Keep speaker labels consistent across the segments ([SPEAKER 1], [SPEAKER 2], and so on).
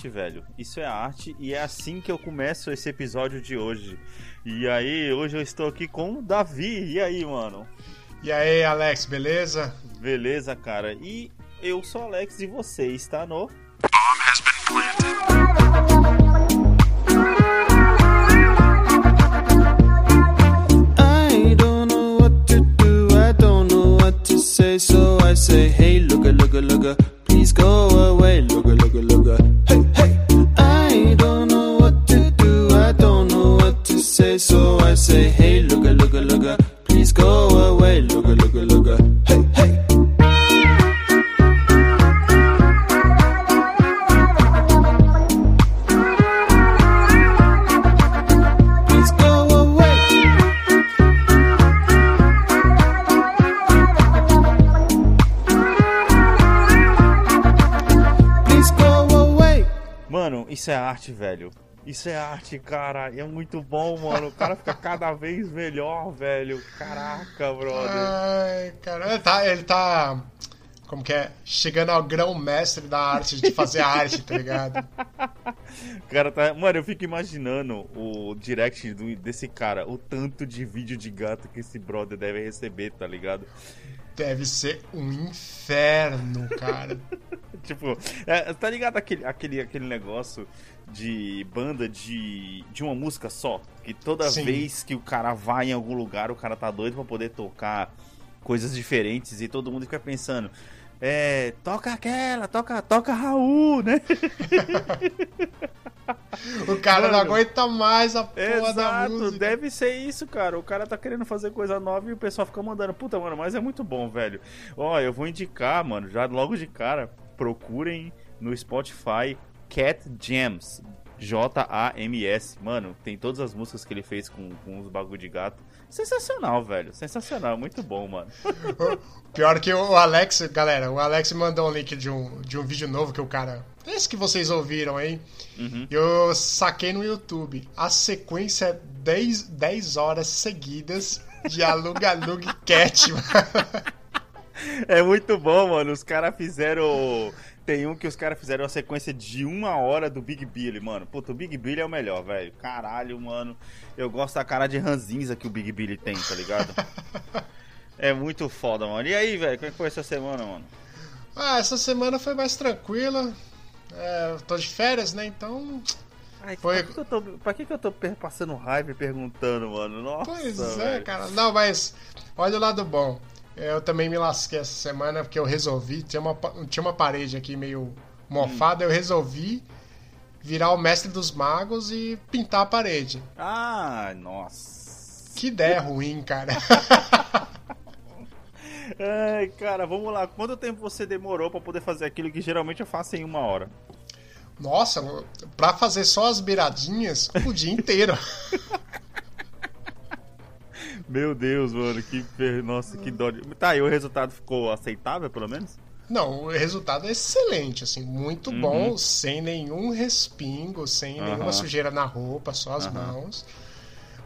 [SPEAKER 1] isso é arte, velho. Isso é arte e é assim que eu começo esse episódio de hoje. E aí, hoje eu estou aqui com o Davi. E aí, mano?
[SPEAKER 2] E aí, Alex, beleza?
[SPEAKER 1] Beleza, cara. E eu sou Alex e você está no.
[SPEAKER 3] I don't know what to do, I don't know what to say, so I say, hey, looka, looka, looka, please go away, looka, looka, looka, hey, hey. I don't know what to do, I don't know what to say, so I say, hey, looka, looka, looka, please go away, looka, looka,
[SPEAKER 1] isso é arte, velho. Isso é arte, cara. É muito bom, mano. O cara fica cada vez melhor, velho. Caraca, brother.
[SPEAKER 2] Ai, cara, ele tá, ele tá. Como que é? Chegando ao grão-mestre da arte de fazer arte, tá ligado?
[SPEAKER 1] O cara tá. Mano, eu fico imaginando o direct do- desse cara, o tanto de vídeo de gato que esse brother deve receber, tá ligado?
[SPEAKER 2] Deve ser um inferno, cara.
[SPEAKER 1] Tipo, é, tá ligado aquele, aquele, aquele negócio de banda de, de uma música só? Que toda
[SPEAKER 2] Sim.
[SPEAKER 1] vez que o cara vai em algum lugar, o cara tá doido pra poder tocar coisas diferentes e todo mundo fica pensando. É, toca aquela, toca, toca Raul, né?
[SPEAKER 2] O cara não
[SPEAKER 1] Mano.
[SPEAKER 2] aguenta mais a porra da
[SPEAKER 1] Exato,
[SPEAKER 2] música.
[SPEAKER 1] deve ser isso, cara. O cara tá querendo fazer coisa nova e o pessoal fica mandando. Puta, mano, mas é muito bom, velho. Ó, eu vou indicar, mano, já logo de cara, procurem no Spotify Cat Jams. J-A-M-S. Mano, tem todas as músicas que ele fez com, com os bagulho de gato. Sensacional, velho. Sensacional. Muito bom, mano.
[SPEAKER 2] Pior que o Alex, galera, o Alex mandou um link de um, de um vídeo novo que o cara. Esse que vocês ouviram aí.
[SPEAKER 1] Uhum.
[SPEAKER 2] Eu saquei no YouTube. A sequência é 10, 10 horas seguidas de Aluga Aluga Cat, mano.
[SPEAKER 1] É muito bom, mano. Os caras fizeram. Tem um que os caras fizeram uma sequência de uma hora do Big Billy, mano. Puta, o Big Billy é o melhor, velho. Caralho, mano. Eu gosto da cara de ranzinza que o Big Billy tem, tá ligado? é muito foda, mano. E aí, velho, como é que foi essa semana, mano?
[SPEAKER 2] Ah, essa semana foi mais tranquila. É, tô de férias, né? Então.
[SPEAKER 1] Ai,
[SPEAKER 2] Foi-
[SPEAKER 1] pra, que que eu tô, pra que, que eu tô passando raiva e perguntando, mano? Nossa,
[SPEAKER 2] Pois é,
[SPEAKER 1] velho.
[SPEAKER 2] cara. Não, mas olha o lado bom. Eu também me lasquei essa semana porque eu resolvi. Tinha uma, tinha uma parede aqui meio mofada. Eu resolvi virar o mestre dos magos e pintar a parede.
[SPEAKER 1] Ah, nossa.
[SPEAKER 2] Que ideia ruim, cara.
[SPEAKER 1] Ai, cara, vamos lá. Quanto tempo você demorou pra poder fazer aquilo que geralmente eu faço em uma hora?
[SPEAKER 2] Nossa, pra fazer só as beiradinhas, o dia inteiro.
[SPEAKER 1] Meu Deus, mano, que. Nossa, que dó. de- Tá, e o resultado ficou aceitável, pelo menos?
[SPEAKER 2] Não, o resultado é excelente, assim, muito
[SPEAKER 1] Uhum.
[SPEAKER 2] bom, sem nenhum respingo, sem
[SPEAKER 1] Aham.
[SPEAKER 2] nenhuma sujeira na roupa, só as
[SPEAKER 1] Aham.
[SPEAKER 2] mãos.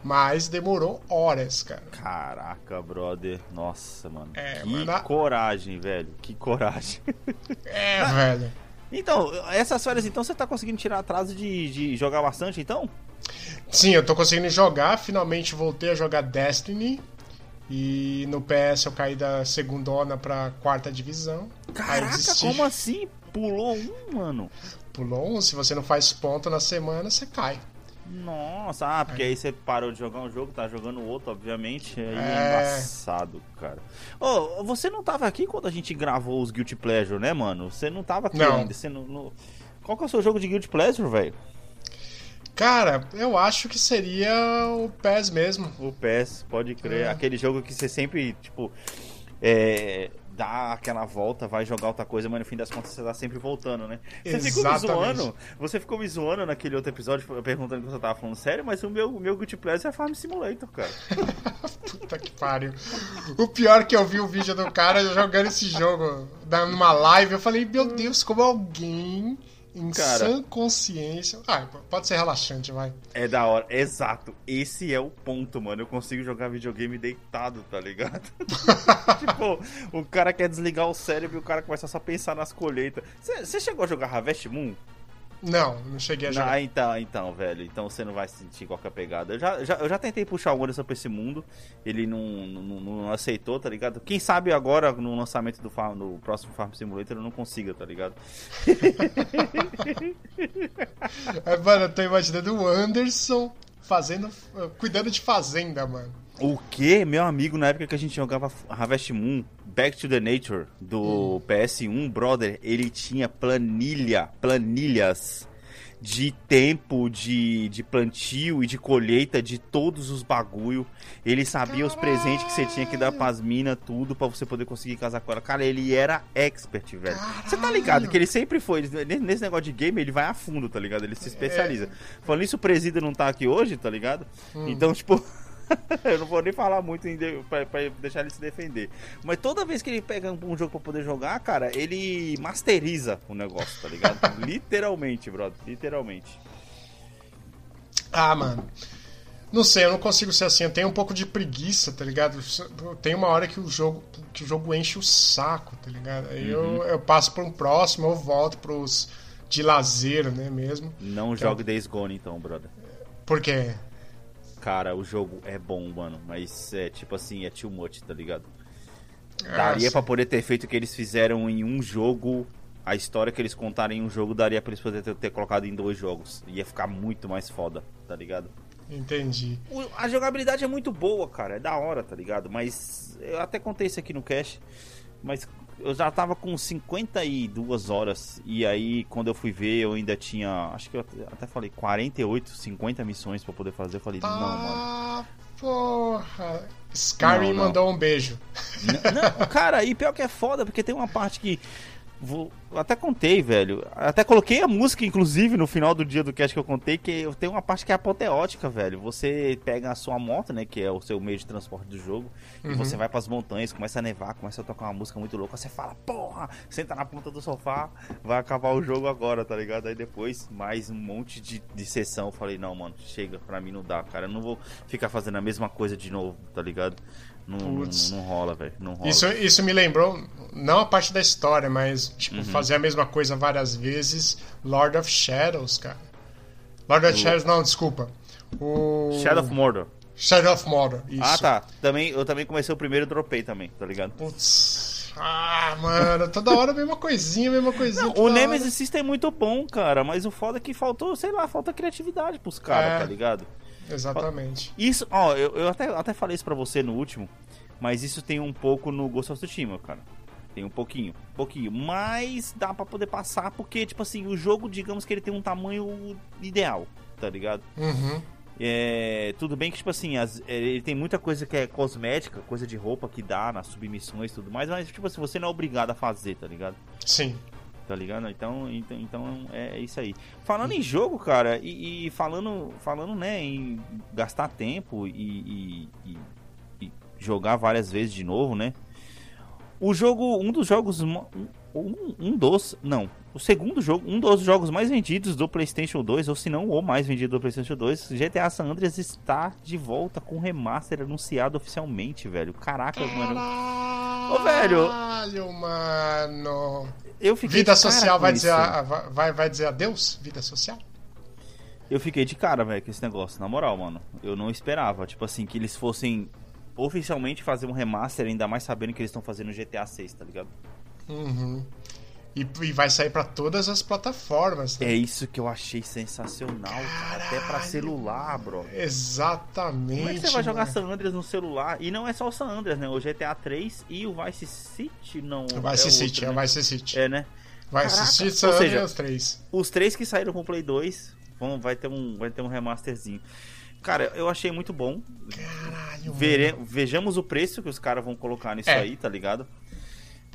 [SPEAKER 2] Mas demorou horas, cara.
[SPEAKER 1] Caraca, brother. Nossa, mano.
[SPEAKER 2] É,
[SPEAKER 1] que
[SPEAKER 2] mano,
[SPEAKER 1] coragem, velho. Que coragem.
[SPEAKER 2] É, velho.
[SPEAKER 1] então, essas férias, então, você tá conseguindo tirar atraso de, de jogar bastante, então?
[SPEAKER 2] Sim, eu tô conseguindo jogar, finalmente voltei a jogar Destiny. E no PS eu caí da segundona pra quarta divisão.
[SPEAKER 1] Caraca, como assim? Pulou um, mano?
[SPEAKER 2] Pulou um, se você não faz ponto na semana, você cai.
[SPEAKER 1] Nossa, ah, porque aí você parou de jogar um jogo, tá jogando outro, obviamente. Aí é,
[SPEAKER 2] É.
[SPEAKER 1] embaçado, cara. Ô, você não tava aqui quando a gente gravou os Guilty Pleasure, né, mano? Você não tava aqui
[SPEAKER 2] Não.
[SPEAKER 1] ainda. Você não, não- Qual que é o seu jogo de Guilty Pleasure, velho?
[SPEAKER 2] Cara, eu acho que seria o PES mesmo.
[SPEAKER 1] O PES, pode crer.
[SPEAKER 2] É.
[SPEAKER 1] Aquele jogo que você sempre, tipo, é, dá aquela volta, vai jogar outra coisa, mas no fim das contas você tá sempre voltando, né? Você ficou me
[SPEAKER 2] Exatamente.
[SPEAKER 1] zoando. Você ficou me zoando naquele outro episódio perguntando que você tava falando sério, mas o meu, o meu Guilty Pleasure é Farm Simulator, cara.
[SPEAKER 2] Puta que pariu. O pior é que eu vi o vídeo do cara jogando esse jogo numa live, eu falei, meu Deus, como alguém em
[SPEAKER 1] Cara.
[SPEAKER 2] sã consciência. Ah, pode ser relaxante, vai.
[SPEAKER 1] É da hora, exato. Esse é o ponto, mano. Eu consigo jogar videogame deitado, tá ligado? tipo, o cara quer desligar o cérebro e o cara começa só a pensar nas colheitas. Você chegou a jogar Harvest Moon?
[SPEAKER 2] Não, não cheguei a jogar.
[SPEAKER 1] Ah, então, então, velho. Então você não vai sentir qualquer pegada. Eu já, já, eu já tentei puxar o Anderson pra esse mundo. Ele não, não, não- aceitou, tá ligado? Quem sabe agora, no lançamento do, farm, do próximo Farm Simulator, eu não consiga, tá ligado?
[SPEAKER 2] É, mano, eu tô imaginando o Anderson fazendo. cuidando de fazenda, mano.
[SPEAKER 1] O que, meu amigo, na época que a gente jogava Harvest Moon, Back to the Nature, do PS1, brother, ele tinha planilha, planilhas de tempo de, de plantio e de colheita de todos os bagulho. Ele sabia os presentes que você tinha que dar pras minas, tudo, pra você poder conseguir casar com ela. Cara, ele era expert, velho. Você tá ligado
[SPEAKER 2] Caralho.
[SPEAKER 1] que ele sempre foi, nesse negócio de game, ele vai a fundo, tá ligado? Ele se especializa. Falando isso, o presídio não tá aqui hoje, tá ligado? Então, tipo... eu não vou nem falar muito em de- pra, pra deixar ele se defender. Mas toda vez que ele pega um, jogo pra poder jogar, cara, ele masteriza o negócio, tá ligado? Literalmente, brother. Literalmente.
[SPEAKER 2] Ah, mano. Não sei, eu não consigo ser assim. Eu tenho um pouco de preguiça, tá ligado? Tem uma hora que o jogo, que o jogo enche o saco, tá ligado? Aí eu, eu passo pra um próximo, eu volto pros de lazer, né, mesmo.
[SPEAKER 1] Não jogue Days Gone, então, brother.
[SPEAKER 2] Porque
[SPEAKER 1] Cara, o jogo é bom, mano. Mas é tipo assim, é too much, tá ligado?
[SPEAKER 2] Ah,
[SPEAKER 1] Daria pra poder ter feito o que eles fizeram em um jogo. A história que eles contaram em um jogo daria pra eles poderem ter, ter colocado em dois jogos. Ia ficar muito mais foda, tá ligado?
[SPEAKER 2] Entendi.
[SPEAKER 1] O- A jogabilidade é muito boa, cara. É da hora, tá ligado? Mas eu até contei isso aqui no cache. Mas eu já tava com 52 horas. E aí, quando eu fui ver, eu ainda tinha. Acho que eu até falei 48, 50 missões pra poder fazer. Eu falei, não, mano.
[SPEAKER 2] Ah, porra. Skyrim
[SPEAKER 1] Não, não.
[SPEAKER 2] mandou um beijo.
[SPEAKER 1] N- Não, cara, e pior que é foda, porque tem uma parte que. Vou, eu até contei, velho. Até coloquei a música, inclusive, no final do dia do cast que eu contei, que eu tenho uma parte que é apoteótica, velho. Você pega a sua moto, né? Que é o seu meio de transporte do jogo, e
[SPEAKER 2] Uhum.
[SPEAKER 1] você vai pras montanhas, começa a nevar, começa a tocar uma música muito louca, você fala, porra, senta na ponta do sofá, vai acabar o jogo agora, tá ligado? Aí depois, mais um monte de, de sessão. Eu falei, não, mano, chega, pra mim não dá, cara. Eu não vou ficar fazendo a mesma coisa de novo, tá ligado? Não, não, não rola, velho. Não rola.
[SPEAKER 2] Isso, isso me lembrou, não a parte da história, mas, tipo,
[SPEAKER 1] Uhum.
[SPEAKER 2] fazer a mesma coisa várias vezes. Lord of Shadows, cara. Lord of
[SPEAKER 1] O-
[SPEAKER 2] Shadows, não, desculpa. O...
[SPEAKER 1] Shadow of Mordor.
[SPEAKER 2] Shadow of Mordor, isso.
[SPEAKER 1] Ah, tá. Também, eu também comecei o primeiro e dropei também, tá ligado?
[SPEAKER 2] Putz. Ah, mano, toda hora a mesma coisinha, a mesma coisinha.
[SPEAKER 1] o
[SPEAKER 2] toda
[SPEAKER 1] Nemesis System é muito bom, cara, mas o foda é que faltou, sei lá, falta criatividade pros caras,
[SPEAKER 2] É.
[SPEAKER 1] tá ligado?
[SPEAKER 2] Exatamente.
[SPEAKER 1] Isso, ó, eu, eu até, até falei isso pra você no último, mas isso tem um pouco no Ghost of Tsushima, cara. Tem um pouquinho, um pouquinho. Mas dá pra poder passar, porque, tipo assim, o jogo, digamos que ele tem um tamanho ideal, tá ligado?
[SPEAKER 2] Uhum.
[SPEAKER 1] É, tudo bem que, tipo assim, as- é, ele tem muita coisa que é cosmética, coisa de roupa que dá nas submissões e tudo mais, mas, tipo assim, você não é obrigado a fazer, tá ligado?
[SPEAKER 2] Sim.
[SPEAKER 1] Tá ligado? Então, então, então é isso aí. Falando em jogo, cara, e, e falando, falando, né, em gastar tempo e, e- e- jogar várias vezes de novo, né? O jogo, um dos jogos, um, um dos, não, o segundo jogo, um dos jogos mais vendidos do PlayStation 2, ou se não o mais vendido do PlayStation 2, GTA San Andreas está de volta com remaster anunciado oficialmente, velho. Caraca, mano. Ô, velho.
[SPEAKER 2] Caralho, mano.
[SPEAKER 1] Eu fiquei
[SPEAKER 2] Vida
[SPEAKER 1] de cara
[SPEAKER 2] social vai dizer, a- vai- vai dizer adeus? Vida social?
[SPEAKER 1] Eu fiquei de cara, velho, com esse negócio, na moral, mano. Eu não esperava, tipo assim, que eles fossem oficialmente fazer um remaster, ainda mais sabendo que eles estão fazendo GTA 6, tá ligado?
[SPEAKER 2] Uhum. E, e vai sair pra todas as plataformas. né?
[SPEAKER 1] É isso que eu achei sensacional, cara. Até pra
[SPEAKER 2] Caralho.
[SPEAKER 1] celular, bro.
[SPEAKER 2] Exatamente.
[SPEAKER 1] Como é que você vai jogar. San Andreas no celular? E não é só o San Andreas, né? O GTA 3 e o Vice City não.
[SPEAKER 2] Vai
[SPEAKER 1] é
[SPEAKER 2] ser
[SPEAKER 1] outro,
[SPEAKER 2] City,
[SPEAKER 1] né?
[SPEAKER 2] vai ser City.
[SPEAKER 1] É, né?
[SPEAKER 2] Vai
[SPEAKER 1] Caraca.
[SPEAKER 2] City,
[SPEAKER 1] Ou
[SPEAKER 2] San
[SPEAKER 1] seja,
[SPEAKER 2] Andreas 3.
[SPEAKER 1] Os três que saíram com o Play 2 vão, vai, ter um, vai ter um remasterzinho. Cara, eu achei muito bom.
[SPEAKER 2] Caralho,
[SPEAKER 1] Vere-
[SPEAKER 2] mano.
[SPEAKER 1] vejamos o preço que os caras vão colocar nisso
[SPEAKER 2] É.
[SPEAKER 1] aí, tá ligado?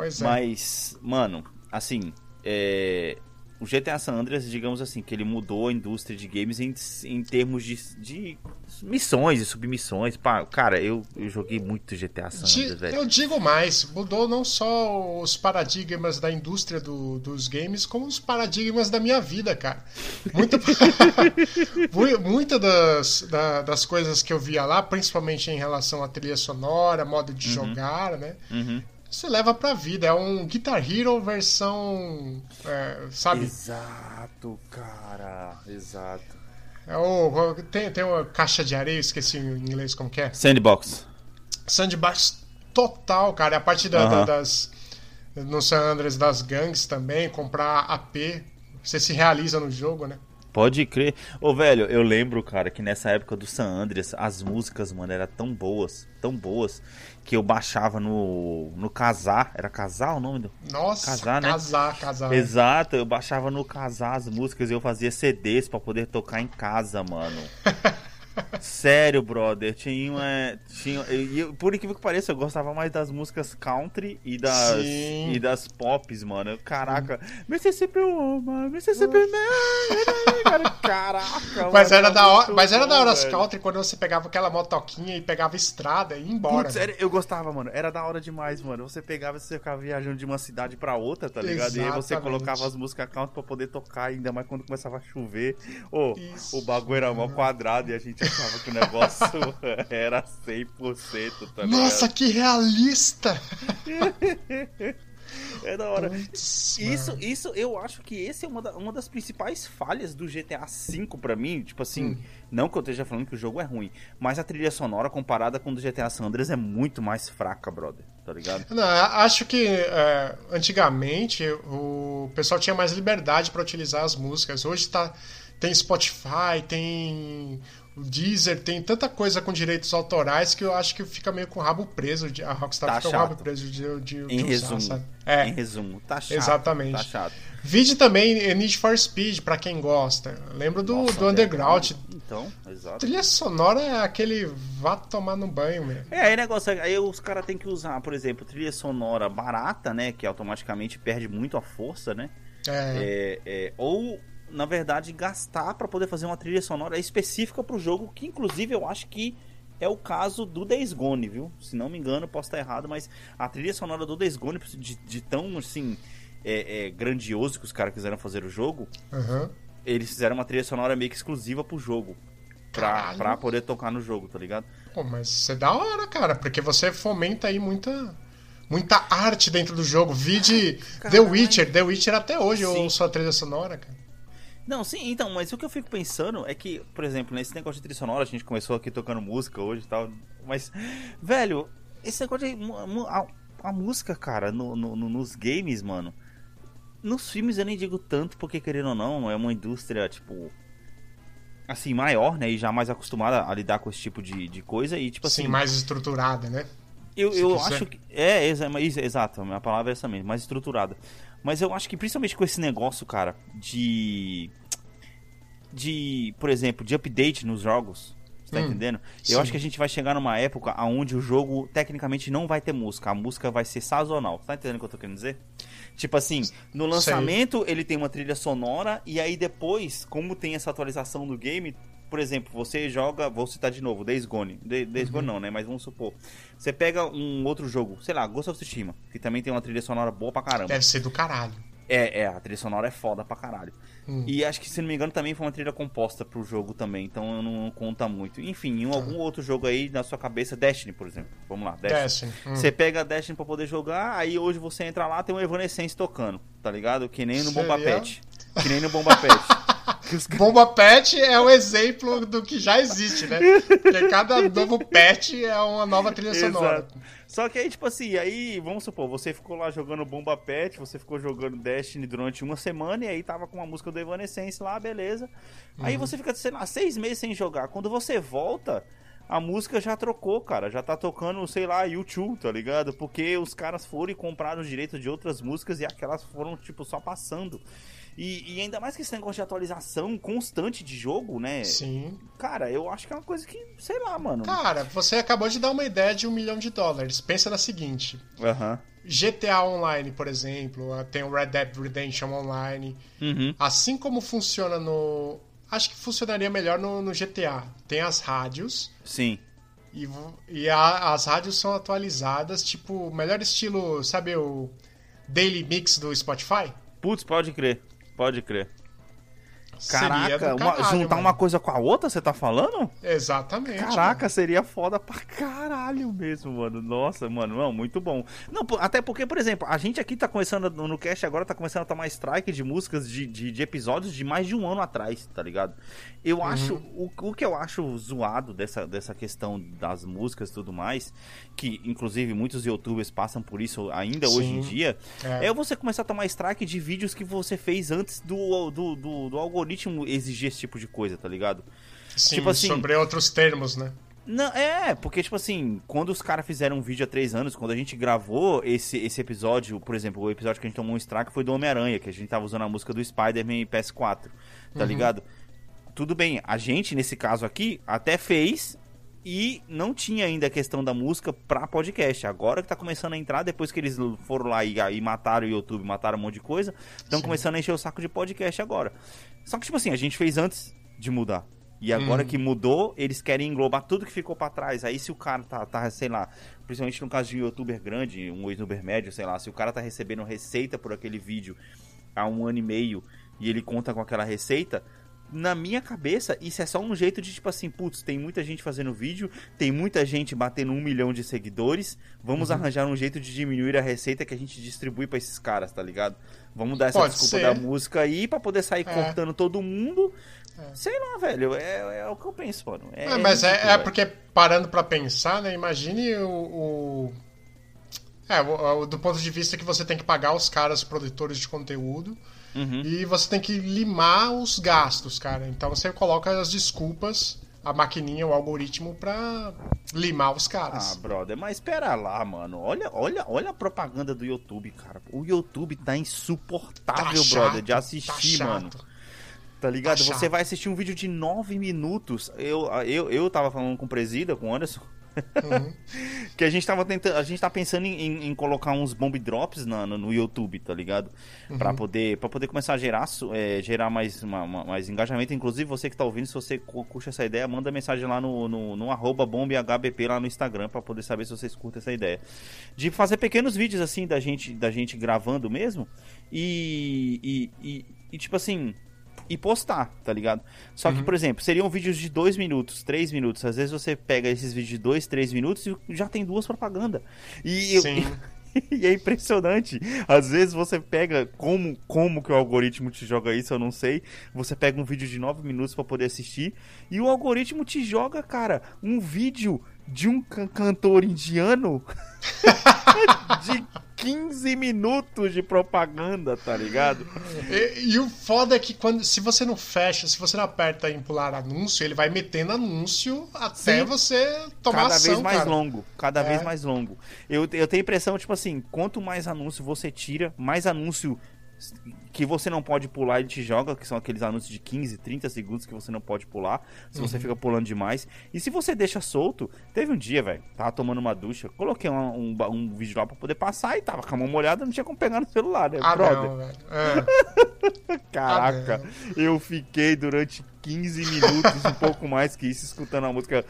[SPEAKER 2] Pois é.
[SPEAKER 1] Mas, mano, assim, é, o GTA San Andreas, digamos assim, que ele mudou a indústria de games em, em termos de, de missões e submissões. Pá, cara, eu, eu joguei muito GTA San Andreas, velho.
[SPEAKER 2] eu digo mais, mudou não só os paradigmas da indústria do- dos games, como os paradigmas da minha vida, cara. Muita, Mu- muita das, da- das coisas que eu via lá, principalmente em relação à trilha sonora, modo de jogar, né?
[SPEAKER 1] Uhum.
[SPEAKER 2] Você leva pra vida. É um Guitar Hero versão. é, sabe?
[SPEAKER 1] Exato, cara. Exato.
[SPEAKER 2] É o, tem, tem uma caixa de areia, esqueci em inglês como que é.
[SPEAKER 1] Sandbox.
[SPEAKER 2] Sandbox total, cara. É A parte da-
[SPEAKER 1] Aham.
[SPEAKER 2] da- das. No San Andreas das gangues também, comprar AP. Você se realiza no jogo, né?
[SPEAKER 1] Pode crer. Ô, velho, eu lembro, cara, que nessa época do San Andreas, as músicas, mano, eram tão boas, tão boas, que eu baixava no, no Casar. Era Casar o nome do?
[SPEAKER 2] Nossa,
[SPEAKER 1] Casar, né?
[SPEAKER 2] casar, casar.
[SPEAKER 1] Exato, eu baixava no Casar as músicas e eu fazia CDs pra poder tocar em casa, mano. Sério, brother, tinha uma. Tinha, eu- por incrível que pareça, eu gostava mais das músicas country e das,
[SPEAKER 2] Sim.
[SPEAKER 1] e das pops, mano. Caraca, Mississippi Woman, Mississippi Man, cara, caraca,
[SPEAKER 2] Mas
[SPEAKER 1] mano,
[SPEAKER 2] era, da hora, mas era da
[SPEAKER 1] bom,
[SPEAKER 2] hora as country quando você pegava aquela motoquinha e pegava estrada e ia embora.
[SPEAKER 1] Putz, era- eu gostava, mano. Era da hora demais, mano. Você pegava e você ficava viajando de uma cidade pra outra, tá ligado? E aí você
[SPEAKER 2] Exatamente.
[SPEAKER 1] colocava as músicas country pra poder tocar, ainda mais quando começava a chover.
[SPEAKER 2] Isso.
[SPEAKER 1] o bagulho era mó quadrado e a gente achava que o negócio era 100%, tá ligado?
[SPEAKER 2] Nossa, que realista!
[SPEAKER 1] É da hora. Isso, isso, eu acho que esse é uma, da- uma das principais falhas do GTA V pra mim. Tipo assim,
[SPEAKER 2] Hum.
[SPEAKER 1] não que eu esteja falando que o jogo é ruim, mas a trilha sonora comparada com o do GTA San Andreas é muito mais fraca, brother. Tá ligado?
[SPEAKER 2] Não, acho que é, antigamente o pessoal tinha mais liberdade para utilizar as músicas. Hoje tá, tem Spotify, tem o Deezer, tem tanta coisa com direitos autorais que eu acho que fica meio com o rabo preso. de- A Rockstar
[SPEAKER 1] Tá
[SPEAKER 2] fica com o rabo
[SPEAKER 1] chato.
[SPEAKER 2] preso de, de, de
[SPEAKER 1] Em
[SPEAKER 2] usar,
[SPEAKER 1] resumo.
[SPEAKER 2] É.
[SPEAKER 1] Em resumo, tá chato.
[SPEAKER 2] Exatamente.
[SPEAKER 1] Tá chato.
[SPEAKER 2] Vide também Need for Speed, pra quem gosta. Lembro do,
[SPEAKER 1] Nossa,
[SPEAKER 2] do Underground.
[SPEAKER 1] Então, exato.
[SPEAKER 2] Trilha sonora é aquele vá tomar no banho, meu.
[SPEAKER 1] É, aí negócio, aí os caras têm que usar, por exemplo, trilha sonora barata, né? Que automaticamente perde muito a força, né?
[SPEAKER 2] É,
[SPEAKER 1] É, é, ou, na verdade, gastar pra poder fazer uma trilha sonora específica pro jogo, que inclusive eu acho que é o caso do Days Gone, viu? Se não me engano, posso estar errado, mas a trilha sonora do Days Gone, de, de tão, assim, é, é, grandioso que os caras quiseram fazer o jogo,
[SPEAKER 2] aham.
[SPEAKER 1] eles fizeram uma trilha sonora meio que exclusiva pro jogo. Pra,
[SPEAKER 2] Caralho.
[SPEAKER 1] pra poder tocar no jogo, tá ligado?
[SPEAKER 2] Pô, mas isso é da hora, cara, porque você fomenta aí muita muita arte dentro do jogo. Vide The
[SPEAKER 1] Caralho.
[SPEAKER 2] Witcher, The Witcher até hoje eu
[SPEAKER 1] Sim.
[SPEAKER 2] ouço a trilha sonora, cara.
[SPEAKER 1] Não, sim, então, mas o que eu fico pensando é que, por exemplo, nesse negócio de trilha sonora, a gente começou aqui tocando música hoje e tal, mas, velho, esse negócio de. A, a música, cara, no, no- no- nos games, mano. Nos filmes eu nem digo tanto, porque querendo ou não, é uma indústria, tipo. Assim, maior, né? E já mais acostumada a lidar com esse tipo de, de coisa. E, tipo assim.
[SPEAKER 2] Assim, mais estruturada, né?
[SPEAKER 1] Eu, eu
[SPEAKER 2] quiser.
[SPEAKER 1] acho que. É, exato, a palavra é essa mesmo, mais estruturada. Mas eu acho que principalmente com esse negócio, cara, de. De, por exemplo, de update nos jogos. Você tá
[SPEAKER 2] Hum,
[SPEAKER 1] entendendo?
[SPEAKER 2] sim.
[SPEAKER 1] Eu acho que a gente vai chegar numa época onde o jogo tecnicamente não vai ter música. A música vai ser sazonal. Você tá entendendo o que eu tô querendo dizer? Tipo assim, no lançamento ele tem uma trilha sonora e aí depois, como tem essa atualização do game, por exemplo, você joga, vou citar de novo, Days Gone. Da- Days
[SPEAKER 2] Uhum.
[SPEAKER 1] Gone não, né? Mas vamos supor. Você pega um outro jogo, sei lá, Ghost of Tsushima, que também tem uma trilha sonora boa pra caramba.
[SPEAKER 2] Deve ser do caralho.
[SPEAKER 1] É, é, a trilha sonora é foda pra caralho.
[SPEAKER 2] Hum.
[SPEAKER 1] E acho que, se não me engano, também foi uma trilha composta pro jogo também, então eu não conta muito. Enfim, em algum outro jogo aí na sua cabeça, Destiny, por exemplo. Vamos lá, Destiny.
[SPEAKER 2] Destiny. hum.
[SPEAKER 1] Você pega a Destiny pra poder jogar, aí hoje você entra lá, tem um Evanescence tocando, tá ligado? Que nem no Bomba
[SPEAKER 2] Seria?
[SPEAKER 1] Pet. Que nem no Bomba Pet. Os
[SPEAKER 2] Bomba Pet é o exemplo do que já existe, né? Porque cada novo pet é uma nova trilha sonora.
[SPEAKER 1] Exato. Só que aí, tipo assim, aí, vamos supor, você ficou lá jogando Bomba Pet, você ficou jogando Destiny durante uma semana, e aí tava com uma música do Evanescence lá, beleza. Aí
[SPEAKER 2] Uhum.
[SPEAKER 1] você fica, sei lá, seis meses sem jogar. Quando você volta, a música já trocou, cara. Já tá tocando, sei lá, YouTube, tá ligado? Porque os caras foram e compraram os direitos de outras músicas e aquelas foram, tipo, só passando. E, e ainda mais que esse negócio de atualização constante de jogo, né?
[SPEAKER 2] Sim.
[SPEAKER 1] Cara, eu acho que é uma coisa que, sei lá, mano.
[SPEAKER 2] Cara, você acabou de dar uma ideia de um milhão de dólares. Pensa na seguinte:
[SPEAKER 1] Aham.
[SPEAKER 2] GTA Online, por exemplo, tem o Red Dead Redemption Online.
[SPEAKER 1] Uhum.
[SPEAKER 2] Assim como funciona no. Acho que funcionaria melhor no, no GTA. Tem as rádios.
[SPEAKER 1] Sim.
[SPEAKER 2] E, e a- as rádios são atualizadas, tipo, melhor estilo, sabe o Daily Mix do Spotify?
[SPEAKER 1] Putz, pode crer. Pode crer. Caraca, uma-
[SPEAKER 2] caralho,
[SPEAKER 1] juntar
[SPEAKER 2] mano.
[SPEAKER 1] uma coisa com a outra, você tá falando?
[SPEAKER 2] Exatamente.
[SPEAKER 1] Caraca, seria foda pra caralho mesmo, mano. Nossa, mano, não, muito bom. Não, até porque, por exemplo, a gente aqui tá começando, no cast agora, tá começando a tomar strike de músicas de, de, de episódios de mais de um ano atrás, tá ligado? Eu acho, o, o que eu acho zoado dessa, dessa questão das músicas e tudo mais, que inclusive muitos youtubers passam por isso ainda
[SPEAKER 2] Sim.
[SPEAKER 1] hoje em dia,
[SPEAKER 2] É.
[SPEAKER 1] é. você começar a tomar strike de vídeos que você fez antes do, do, do, do algoritmo exigir esse tipo de coisa, tá ligado?
[SPEAKER 2] Sim,
[SPEAKER 1] tipo assim-
[SPEAKER 2] sobre outros termos, né?
[SPEAKER 1] Não, é, porque, tipo assim, quando os caras fizeram um vídeo há três anos, quando a gente gravou esse, esse episódio, por exemplo, o episódio que a gente tomou um strike foi do Homem-Aranha, que a gente tava usando a música do Spider-Man em PS4, tá ligado? Tudo bem, a gente, nesse caso aqui, até fez e não tinha ainda a questão da música pra podcast. Agora que tá começando a entrar, depois que eles foram lá e, e mataram o YouTube, mataram um monte de coisa, estão começando a encher o saco de podcast agora. Só que, tipo assim, a gente fez antes de mudar. E agora
[SPEAKER 2] Uhum.
[SPEAKER 1] que mudou, eles querem englobar tudo que ficou pra trás. Aí se o cara tá, tá, sei lá, principalmente no caso de um youtuber grande, um youtuber médio, sei lá, se o cara tá recebendo receita por aquele vídeo há um ano e meio e ele conta com aquela receita, na minha cabeça, isso é só um jeito de tipo assim, putz, tem muita gente fazendo vídeo, tem muita gente batendo um milhão de seguidores, vamos arranjar um jeito de diminuir a receita que a gente distribui pra esses caras, tá ligado? Vamos dar essa
[SPEAKER 2] Pode
[SPEAKER 1] desculpa
[SPEAKER 2] ser.
[SPEAKER 1] da música aí pra poder sair
[SPEAKER 2] É.
[SPEAKER 1] cortando todo mundo.
[SPEAKER 2] É.
[SPEAKER 1] Sei lá, velho, é, é o que eu penso, mano. É,
[SPEAKER 2] É, mas é,
[SPEAKER 1] ridículo,
[SPEAKER 2] é porque, parando pra pensar, né? Imagine o. o- É, o- o- do ponto de vista que você tem que pagar os caras produtores de conteúdo
[SPEAKER 1] Uhum.
[SPEAKER 2] e você tem que limar os gastos, cara. Então você coloca as desculpas, a maquininha, o algoritmo pra limar os
[SPEAKER 1] Ah,
[SPEAKER 2] caras.
[SPEAKER 1] brother, mas espera lá, mano. Olha, olha, olha a propaganda do YouTube, cara. O YouTube tá insuportável, brother, de assistir,
[SPEAKER 2] tá
[SPEAKER 1] mano.
[SPEAKER 2] chato.
[SPEAKER 1] Tá ligado?
[SPEAKER 2] Tá
[SPEAKER 1] Você
[SPEAKER 2] chato.
[SPEAKER 1] vai assistir um vídeo de 9 minutos. Eu, eu, eu tava falando com o Presida, com o Anderson.
[SPEAKER 2] Uhum.
[SPEAKER 1] que a gente tava tentando. A gente tá pensando em, em- colocar uns bomb drops na- no, no YouTube, tá ligado?
[SPEAKER 2] Uhum.
[SPEAKER 1] Pra poder, pra poder começar a gerar, é, gerar mais, uma- uma- mais engajamento. Inclusive, você que tá ouvindo, se você cu- curte essa ideia, manda mensagem lá no, no, no arroba bombhbp lá no Instagram pra poder saber se vocês curtem essa ideia. De fazer pequenos vídeos assim da gente, da gente gravando mesmo. E, e, e, e, tipo assim. E postar, tá ligado? Só que, por exemplo, seriam vídeos de 2 minutos, 3 minutos. Às vezes você pega esses vídeos de 2, 3 minutos e já tem duas propagandas. E, eu-
[SPEAKER 2] Sim.
[SPEAKER 1] e é impressionante. Às vezes você pega como como que o algoritmo te joga isso, eu não sei. Você pega um vídeo de 9 minutos pra poder assistir e o algoritmo te joga, cara, um vídeo de um can- cantor indiano de 15 minutos de propaganda, tá ligado?
[SPEAKER 2] E, e o foda é que quando, se você não fecha, se você não aperta em pular anúncio, ele vai metendo anúncio até
[SPEAKER 1] Sim.
[SPEAKER 2] você tomar
[SPEAKER 1] cada
[SPEAKER 2] ação,
[SPEAKER 1] vez mais
[SPEAKER 2] cara.
[SPEAKER 1] longo, cada
[SPEAKER 2] É.
[SPEAKER 1] vez mais longo. Eu, eu tenho a impressão, tipo assim, quanto mais anúncio você tira, mais anúncio que você não pode pular, ele te joga, que são aqueles anúncios de 15, 30 segundos que você não pode pular, se você
[SPEAKER 2] Uhum.
[SPEAKER 1] fica pulando demais. E se você deixa solto, teve um dia, velho, tava tomando uma ducha, coloquei um, um, um vídeo lá pra poder passar e tava com a mão molhada, não tinha como pegar no celular, né?
[SPEAKER 2] Ah,
[SPEAKER 1] Brother,
[SPEAKER 2] não. É.
[SPEAKER 1] Caraca, eu fiquei durante 15 minutos, um pouco mais que isso, escutando a música.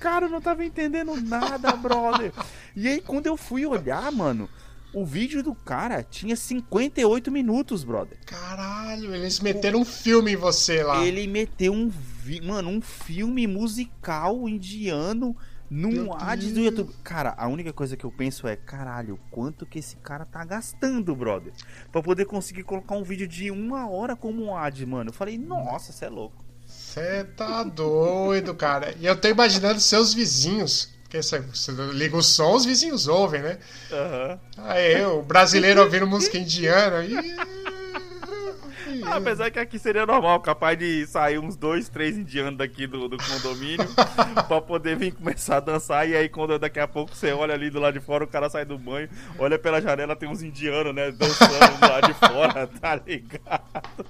[SPEAKER 1] Cara, eu não tava entendendo nada, brother. E aí, quando eu fui olhar, mano, o vídeo do cara tinha 58 minutos, brother.
[SPEAKER 2] Caralho, eles meteram um filme em você lá.
[SPEAKER 1] Ele meteu um, vi- mano, um filme musical indiano num ads do. YouTube. Cara, a única coisa que eu penso é, caralho, quanto que esse cara tá gastando, brother? Pra poder conseguir colocar um vídeo de uma hora como um ad, mano. Eu falei, nossa, você é louco.
[SPEAKER 2] Você tá doido, cara. E eu tô imaginando seus vizinhos. Porque você, liga o som, os vizinhos ouvem, né?
[SPEAKER 1] Aham.
[SPEAKER 2] Aí, o brasileiro ouvindo música indiana. E...
[SPEAKER 1] Ah, Apesar que aqui seria normal, capaz de sair uns dois, três indianos daqui do, do condomínio pra poder vir começar a dançar. E aí, quando daqui a pouco você olha ali do lado de fora, o cara sai do banho, olha pela janela, tem uns indianos, né, dançando do lado de fora, tá ligado?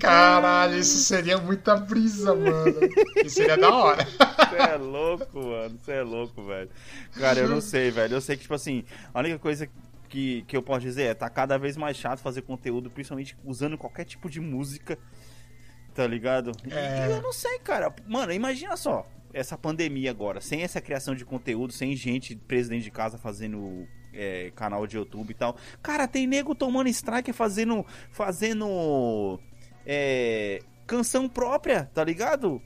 [SPEAKER 2] Caralho, isso seria muita brisa, mano. Isso seria da hora.
[SPEAKER 1] Você é louco, mano. Você é louco, velho. Cara, eu não sei, velho. Eu sei que, tipo assim, a única coisa que, que eu posso dizer é tá cada vez mais chato fazer conteúdo, principalmente usando qualquer tipo de música. Tá ligado?
[SPEAKER 2] É.
[SPEAKER 1] E eu não sei, cara. Mano, imagina só. Essa pandemia agora, sem essa criação de conteúdo, sem gente presa dentro de casa fazendo é, canal de YouTube e tal. Cara, tem nego tomando strike fazendo. fazendo. É, canção própria, tá ligado?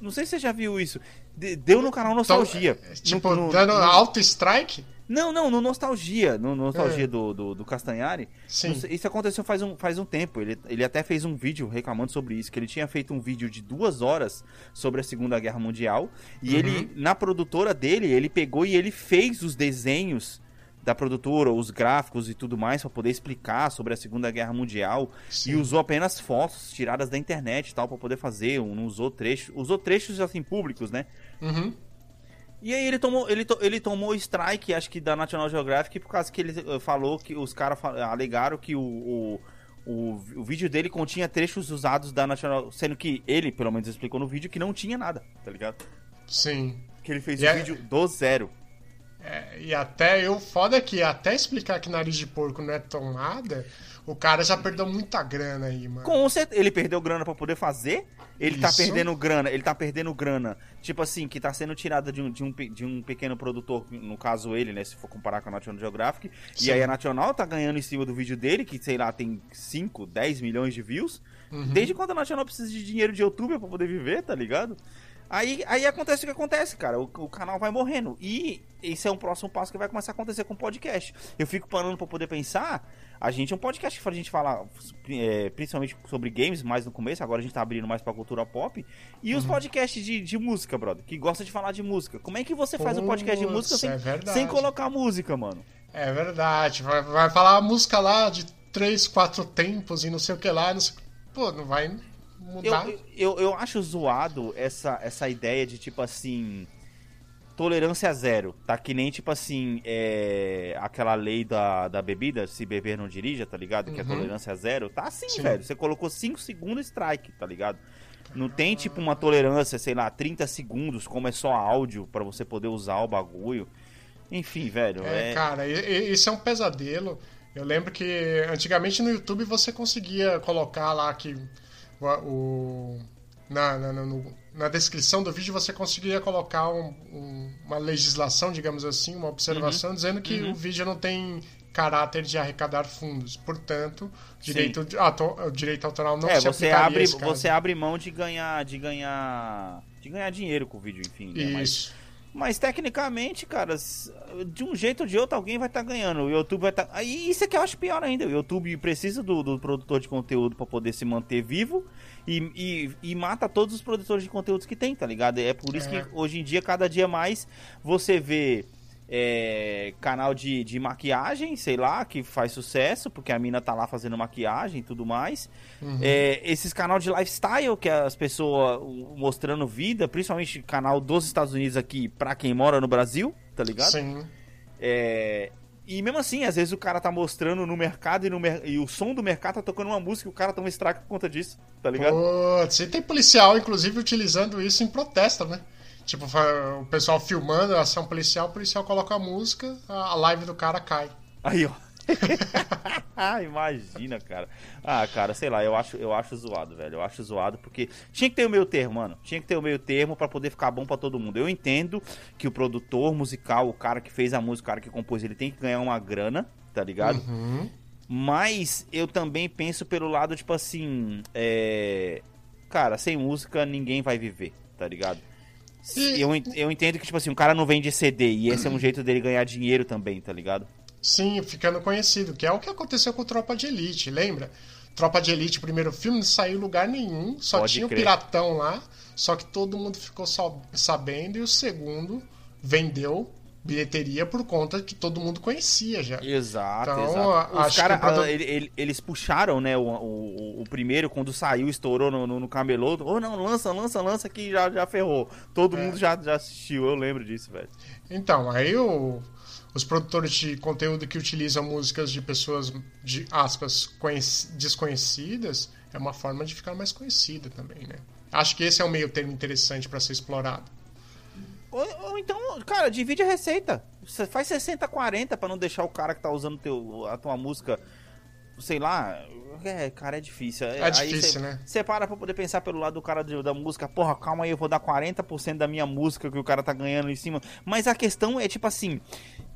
[SPEAKER 1] Não sei se você já viu isso. De- deu no canal Nostalgia.
[SPEAKER 2] Então, tipo,
[SPEAKER 1] No- no-
[SPEAKER 2] dando
[SPEAKER 1] no-
[SPEAKER 2] auto-strike?
[SPEAKER 1] Não, não, no Nostalgia. No Nostalgia
[SPEAKER 2] É.
[SPEAKER 1] do, do, do Castanhari.
[SPEAKER 2] Sim.
[SPEAKER 1] Isso aconteceu faz um, faz um tempo. Ele, ele até fez um vídeo reclamando sobre isso. Que ele tinha feito um vídeo de duas horas sobre a Segunda Guerra Mundial. E
[SPEAKER 2] Uhum.
[SPEAKER 1] ele, na produtora dele, ele pegou e ele fez os desenhos da produtora, os gráficos e tudo mais, pra poder explicar sobre a Segunda Guerra Mundial.
[SPEAKER 2] Sim.
[SPEAKER 1] E usou apenas fotos tiradas da internet e tal, pra poder fazer. um- Não usou trechos. Usou trechos assim públicos, né?
[SPEAKER 2] Uhum.
[SPEAKER 1] E aí ele tomou, ele, to- ele tomou strike, acho que da National Geographic, por causa que ele eh, falou que os caras alegaram que o, o, o, o vídeo dele continha trechos usados da National. Sendo que ele, pelo menos, explicou no vídeo que não tinha nada, tá ligado?
[SPEAKER 2] Sim.
[SPEAKER 1] Que ele fez o
[SPEAKER 2] é-
[SPEAKER 1] vídeo do zero.
[SPEAKER 2] É, e até eu, foda que até explicar que nariz de porco não é tão nada, o cara já perdeu muita grana aí, mano.
[SPEAKER 1] Com certeza, ele perdeu grana pra poder fazer. Ele tá
[SPEAKER 2] Isso.
[SPEAKER 1] perdendo grana, ele tá perdendo grana, tipo assim, que tá sendo tirada de um, de, um, de um pequeno produtor, no caso ele, né, se for comparar com a National Geographic.
[SPEAKER 2] Sim.
[SPEAKER 1] E aí a National tá ganhando em cima do vídeo dele, que sei lá, tem 5, 10 milhões de views.
[SPEAKER 2] Uhum.
[SPEAKER 1] Desde quando a National precisa de dinheiro de YouTube pra poder viver, tá ligado? Aí, aí acontece o que acontece, cara. O, o canal vai morrendo. E esse é um próximo passo que vai começar a acontecer com o podcast. Eu fico parando pra poder pensar. A gente é um podcast que a gente fala é, principalmente sobre games, mais no começo. Agora a gente tá abrindo mais pra cultura pop. E
[SPEAKER 2] Uhum.
[SPEAKER 1] os podcasts de, de música, brother, que gosta de falar de música. Como é que você faz um podcast de música sem,
[SPEAKER 2] é
[SPEAKER 1] sem colocar música, mano?
[SPEAKER 2] É verdade. Vai, vai falar a música lá de três, quatro tempos e não sei o que lá. Não sei... Pô, não vai mudar.
[SPEAKER 1] eu, eu acho zoado essa, essa ideia de, tipo assim. Tolerância zero. Tá que nem, tipo assim. É, aquela lei da, da bebida, se beber não dirija, tá ligado? Que é
[SPEAKER 2] Uhum.
[SPEAKER 1] tolerância zero. Tá assim,
[SPEAKER 2] Sim.
[SPEAKER 1] velho. Você colocou 5 segundos strike, tá ligado? Não tem, tipo, uma tolerância, sei lá, 30 segundos, como é só áudio, pra você poder usar o bagulho. Enfim, velho.
[SPEAKER 2] É,
[SPEAKER 1] É,
[SPEAKER 2] cara, isso é um pesadelo. Eu lembro que antigamente no YouTube você conseguia colocar lá que o, o- na, na, no- na descrição do vídeo você conseguia colocar um- um- uma legislação, digamos assim, uma observação
[SPEAKER 1] Uhum.
[SPEAKER 2] dizendo que o vídeo não tem caráter de arrecadar fundos. Portanto, direito, de- o direito autoral não
[SPEAKER 1] É,
[SPEAKER 2] se
[SPEAKER 1] você abre, você abre mão de ganhar, de ganhar, de ganhar dinheiro com o vídeo, enfim. né?
[SPEAKER 2] Isso.
[SPEAKER 1] Mas tecnicamente, cara, de um jeito ou de outro alguém vai estar ganhando. O YouTube vai estar. Aí isso é que eu acho pior ainda. O YouTube precisa do, do produtor de conteúdo pra poder se manter vivo e, e, e mata todos os produtores de conteúdos que tem, tá ligado? É por isso
[SPEAKER 2] É.
[SPEAKER 1] que hoje em dia, cada dia mais, você vê. É, canal de, de maquiagem, sei lá, que faz sucesso, porque a mina tá lá fazendo maquiagem e tudo mais.
[SPEAKER 2] Uhum.
[SPEAKER 1] É, esses canal de lifestyle que as pessoas mostrando vida, principalmente canal dos Estados Unidos aqui pra quem mora no Brasil, tá ligado?
[SPEAKER 2] Sim.
[SPEAKER 1] É, e mesmo assim, às vezes o cara tá mostrando no mercado e, no mer- e o som do mercado tá tocando uma música e o cara toma strike por conta disso, tá ligado?
[SPEAKER 2] Putz, e tem policial, inclusive, utilizando isso em protesto, né? Tipo, o pessoal filmando a ação policial, o policial coloca a música, a live do cara cai.
[SPEAKER 1] Aí, ó. ah, imagina, cara. Ah, cara, sei lá, eu acho, eu acho zoado, velho. Eu acho zoado porque tinha que ter o meio termo, mano. Tinha que ter o meio termo pra poder ficar bom pra todo mundo. Eu entendo que o produtor musical, o cara que fez a música, o cara que compôs, ele tem que ganhar uma grana, tá ligado?
[SPEAKER 2] Uhum.
[SPEAKER 1] Mas eu também penso pelo lado, tipo assim, é... Cara, sem música ninguém vai viver, tá ligado? Eu, eu entendo que, tipo assim, o cara não vende CD e esse é um jeito dele ganhar dinheiro também, tá ligado?
[SPEAKER 2] Sim, ficando conhecido, que é o que aconteceu com Tropa de Elite, lembra? Tropa de Elite, o primeiro filme, não saiu em lugar nenhum, só
[SPEAKER 1] Pode
[SPEAKER 2] tinha o. Piratão lá, só que todo mundo ficou sabendo, e o segundo vendeu bilheteria por conta que todo mundo conhecia já.
[SPEAKER 1] Exato,
[SPEAKER 2] Então,
[SPEAKER 1] exato. Os
[SPEAKER 2] acho
[SPEAKER 1] cara,
[SPEAKER 2] que o produ-
[SPEAKER 1] ele- ele- eles puxaram, né, o, o, o primeiro, quando saiu, estourou no, no, no camelô. Ô, não, lança, lança, lança que já, já ferrou. Todo
[SPEAKER 2] É.
[SPEAKER 1] mundo já, já assistiu, eu lembro disso, velho.
[SPEAKER 2] Então, aí o- os produtores de conteúdo que utilizam músicas de pessoas, de aspas, conhec- desconhecidas, é uma forma de ficar mais conhecida também, né? Acho que esse é um meio termo interessante para ser explorado.
[SPEAKER 1] Ou, ou então, cara, divide a receita. Você faz 60-40 pra não deixar o cara que tá usando teu, a tua música sei lá. É, cara, é difícil.
[SPEAKER 2] É difícil, né?
[SPEAKER 1] Você para pra poder pensar pelo lado do cara de- da música. Porra, calma aí, eu vou dar 40% da minha música que o cara tá ganhando em cima. Mas a questão é tipo assim.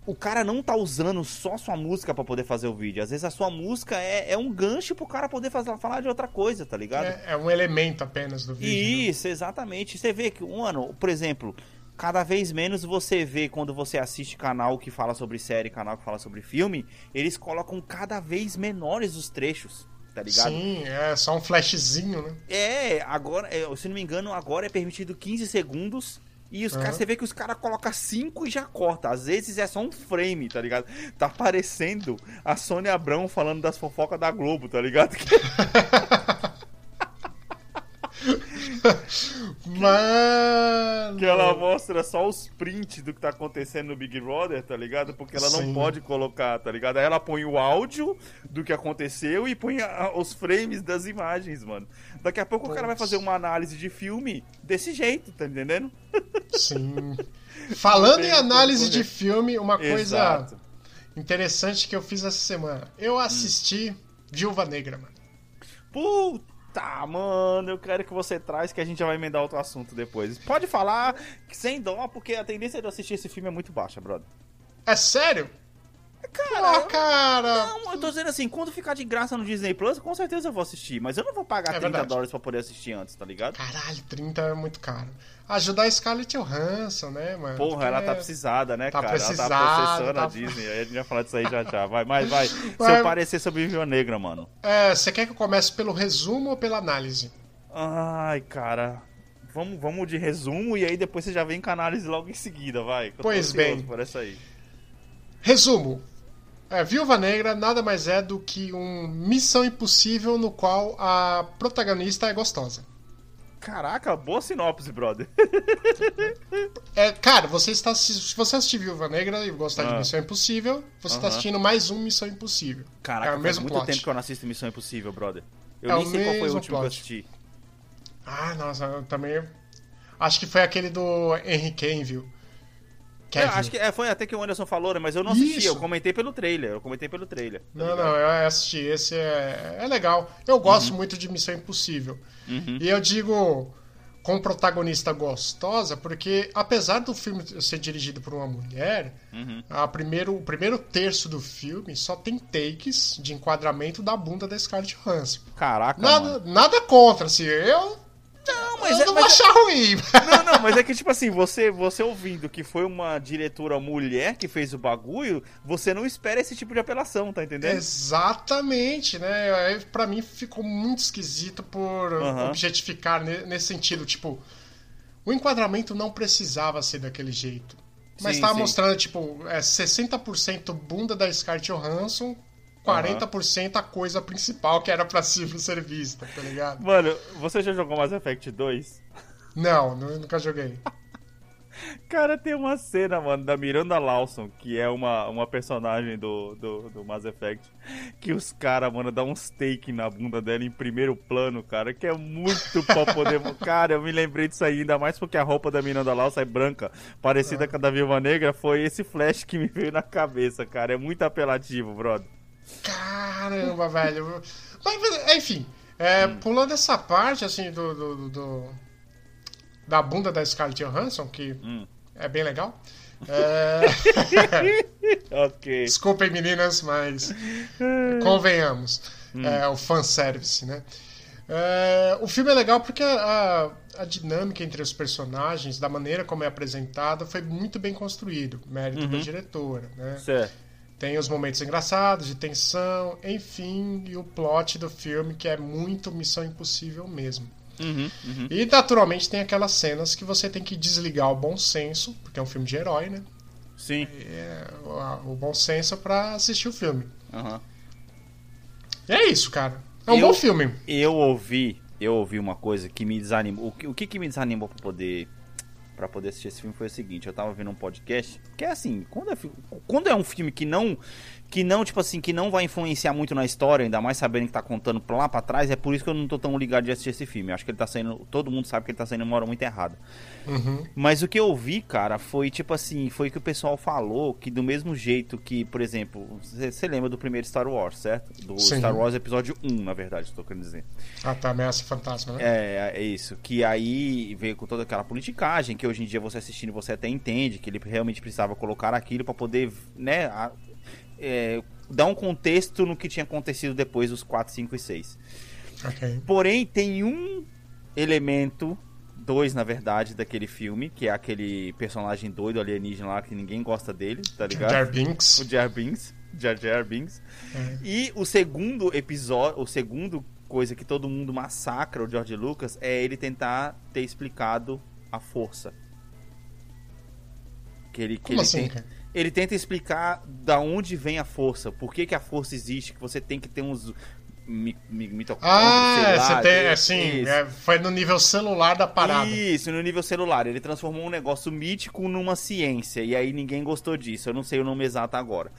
[SPEAKER 1] O cara não tá usando só sua música pra poder fazer o vídeo. Às vezes a sua música é, é um gancho pro cara poder fazer, falar de outra coisa, tá ligado?
[SPEAKER 2] É, é um elemento apenas do vídeo. né?
[SPEAKER 1] Isso, exatamente. Você vê que, mano, por exemplo, cada vez menos você vê quando você assiste canal que fala sobre série, canal que fala sobre filme, eles colocam cada vez menores os trechos, tá ligado?
[SPEAKER 2] Sim, é só um flashzinho, né?
[SPEAKER 1] É, agora, é, se não me engano, agora é permitido 15 segundos. E os
[SPEAKER 2] Aham.
[SPEAKER 1] caras, você vê que os caras colocam 5 e já corta. Às vezes é só um frame, tá ligado? Tá parecendo a Sônia Abrão falando das fofocas da Globo, tá ligado?
[SPEAKER 2] Mano.
[SPEAKER 1] Que ela mostra só os prints do que tá acontecendo no Big Brother, tá ligado? Porque ela não
[SPEAKER 2] Sim.
[SPEAKER 1] pode colocar, tá ligado? Aí ela põe o áudio do que aconteceu e põe a- os frames das imagens, mano. Daqui a pouco o cara vai fazer uma análise de filme desse jeito, tá entendendo?
[SPEAKER 2] Sim. Falando em análise de filme, uma coisa
[SPEAKER 1] Exato.
[SPEAKER 2] interessante que eu fiz essa semana. Eu assisti Viúva Negra, mano.
[SPEAKER 1] Puta, mano, eu quero que você traz que a gente já vai emendar outro assunto depois. Pode falar sem dó, porque a tendência de eu assistir esse filme é muito baixa, brother.
[SPEAKER 2] É sério?
[SPEAKER 1] Cara,
[SPEAKER 2] Pô, cara.
[SPEAKER 1] Não, eu tô dizendo assim, quando ficar de graça no Disney Plus, com certeza eu vou assistir. Mas eu não vou pagar
[SPEAKER 2] É
[SPEAKER 1] 30
[SPEAKER 2] verdade.
[SPEAKER 1] dólares pra poder assistir antes, tá ligado?
[SPEAKER 2] Caralho, 30 é muito caro. Ajudar a Scarlett Johansson, né, mano?
[SPEAKER 1] Porra, ela tá precisada, né,
[SPEAKER 2] tá
[SPEAKER 1] cara? ela
[SPEAKER 2] precisada,
[SPEAKER 1] tá processando
[SPEAKER 2] tá-
[SPEAKER 1] a Disney. Aí a gente vai falar disso aí já já. Vai, vai, vai.
[SPEAKER 2] Vai.
[SPEAKER 1] Seu parecer sobre Viúva Negra, mano.
[SPEAKER 2] É, você quer que eu comece pelo resumo ou pela análise?
[SPEAKER 1] Ai, cara. Vamos, vamos de resumo e aí depois você já vem com a análise logo em seguida, vai.
[SPEAKER 2] Pois bem.
[SPEAKER 1] Por essa aí.
[SPEAKER 2] Resumo. É, Viúva Negra nada mais é do que um Missão Impossível no qual a protagonista é gostosa.
[SPEAKER 1] Caraca, boa sinopse, brother.
[SPEAKER 2] É, cara, você está se você assistir Viúva Negra e gostar de
[SPEAKER 1] Ah.
[SPEAKER 2] Missão Impossível, você está
[SPEAKER 1] Aham.
[SPEAKER 2] assistindo mais um Missão Impossível.
[SPEAKER 1] Caraca,
[SPEAKER 2] é o
[SPEAKER 1] faz
[SPEAKER 2] mesmo
[SPEAKER 1] muito
[SPEAKER 2] plot.
[SPEAKER 1] tempo que eu não assisto Missão Impossível, brother. Eu
[SPEAKER 2] É
[SPEAKER 1] nem sei qual foi o último que eu
[SPEAKER 2] plot.
[SPEAKER 1] assisti.
[SPEAKER 2] Ah, nossa, eu também. Acho que foi aquele do Henry Cavill.
[SPEAKER 1] Acho que é, foi até que o Anderson falou, né? Mas eu não assisti,
[SPEAKER 2] Isso.
[SPEAKER 1] eu comentei pelo trailer. Eu comentei pelo trailer. tá
[SPEAKER 2] Não, não, eu assisti. Esse é, é legal. Eu gosto muito de Missão Impossível.
[SPEAKER 1] Uhum.
[SPEAKER 2] E eu digo com protagonista gostosa, porque apesar do filme ser dirigido por uma mulher,
[SPEAKER 1] Uhum.
[SPEAKER 2] a primeiro, o primeiro terço do filme só tem takes de enquadramento da bunda da Scarlett Johansson.
[SPEAKER 1] Caraca, mano.
[SPEAKER 2] Nada, nada contra, assim. Eu,
[SPEAKER 1] Não, mas
[SPEAKER 2] eu
[SPEAKER 1] é,
[SPEAKER 2] não vou
[SPEAKER 1] é-
[SPEAKER 2] achar ruim.
[SPEAKER 1] Não, não, mas é que, tipo assim, você, você ouvindo que foi uma diretora mulher que fez o bagulho, você não espera esse tipo de apelação, tá entendendo?
[SPEAKER 2] Exatamente, né? Aí, Pra mim ficou muito esquisito por
[SPEAKER 1] Aham.
[SPEAKER 2] objetificar ne- nesse sentido. Tipo, o enquadramento não precisava ser daquele jeito. Mas
[SPEAKER 1] Sim,
[SPEAKER 2] tava
[SPEAKER 1] sim.
[SPEAKER 2] mostrando, tipo, é 60% bunda da Scarlett Johansson, 40% a coisa principal que era pra ser ser vista, tá ligado?
[SPEAKER 1] Mano, você já jogou Mass Effect 2?
[SPEAKER 2] Não, nu- nunca joguei.
[SPEAKER 1] Cara, tem uma cena, mano, da Miranda Lawson, que é uma, uma personagem do, do, do Mass Effect, que os caras, mano, dão um steak na bunda dela em primeiro plano, cara, que é muito pra poder. cara, eu me lembrei disso aí, ainda mais porque a roupa da Miranda Lawson é branca, parecida com a da Viúva Negra, foi esse flash que me veio na cabeça, cara. É muito apelativo, brother.
[SPEAKER 2] Caramba, velho. Mas, enfim, é, pulando essa parte, assim, do, do- do- da bunda da Scarlett Johansson, que
[SPEAKER 1] Hum.
[SPEAKER 2] é bem legal. É,
[SPEAKER 1] ok.
[SPEAKER 2] Desculpem, meninas, mas convenhamos. É o fanservice, né? É, o filme é legal porque a, a dinâmica entre os personagens, da maneira como é apresentada, foi muito bem construído. Mérito da diretora, né?
[SPEAKER 1] Certo.
[SPEAKER 2] Tem os momentos engraçados, de tensão, enfim, e o plot do filme que é muito Missão Impossível mesmo.
[SPEAKER 1] Uhum, uhum.
[SPEAKER 2] E naturalmente tem aquelas cenas que você tem que desligar o bom senso, porque é um filme de herói, né?
[SPEAKER 1] Sim.
[SPEAKER 2] É, o, o bom senso pra assistir o filme.
[SPEAKER 1] Aham.
[SPEAKER 2] E é isso, cara. É um
[SPEAKER 1] Eu-
[SPEAKER 2] bom filme.
[SPEAKER 1] Eu ouvi, eu ouvi uma coisa que me desanimou. O que, o que, que me desanimou pra poder pra poder assistir esse filme foi o seguinte: eu tava vendo um podcast, que é assim, quando é, quando é um filme que não. Que não, tipo assim, que não vai influenciar muito na história, ainda mais sabendo que tá contando pra lá pra trás, é por isso que eu não tô tão ligado de assistir esse filme. Eu acho que ele tá saindo. Todo mundo sabe que ele tá saindo uma hora muito errada.
[SPEAKER 2] Uhum.
[SPEAKER 1] Mas o que eu vi, cara, foi tipo assim, foi que o pessoal falou que do mesmo jeito que, por exemplo, você lembra do primeiro Star Wars, certo? Do
[SPEAKER 2] Sim.
[SPEAKER 1] Star Wars episódio 1, na verdade, estou querendo dizer.
[SPEAKER 2] Ah, tá, ameaça fantasma, né?
[SPEAKER 1] É, é isso. Que aí veio com toda aquela politicagem, que hoje em dia você assistindo você até entende que ele realmente precisava colocar aquilo pra poder, né, a- é, dar um contexto no que tinha acontecido depois dos 4, 5 e 6.
[SPEAKER 2] Ok.
[SPEAKER 1] Porém, tem um elemento, dois na verdade, daquele filme, que é aquele personagem doido alienígena lá que ninguém gosta dele, tá ligado?
[SPEAKER 2] Jar Binks.
[SPEAKER 1] O Jar Binks. Jar Jar Binks.
[SPEAKER 2] É.
[SPEAKER 1] E o segundo episódio, o segundo coisa que todo mundo massacra o George Lucas é ele tentar ter explicado a força. Que ele, que
[SPEAKER 2] Como
[SPEAKER 1] ele
[SPEAKER 2] assim, cara?
[SPEAKER 1] ele tenta explicar da onde vem a força, por que, que a força existe, que você tem que ter uns mi, mi, mitocôndrias,
[SPEAKER 2] Ah,
[SPEAKER 1] lá,
[SPEAKER 2] você tem, assim, é, foi no nível celular da parada.
[SPEAKER 1] Isso, no nível celular. Ele transformou um negócio mítico numa ciência. E aí ninguém gostou disso. Eu não sei o nome exato agora.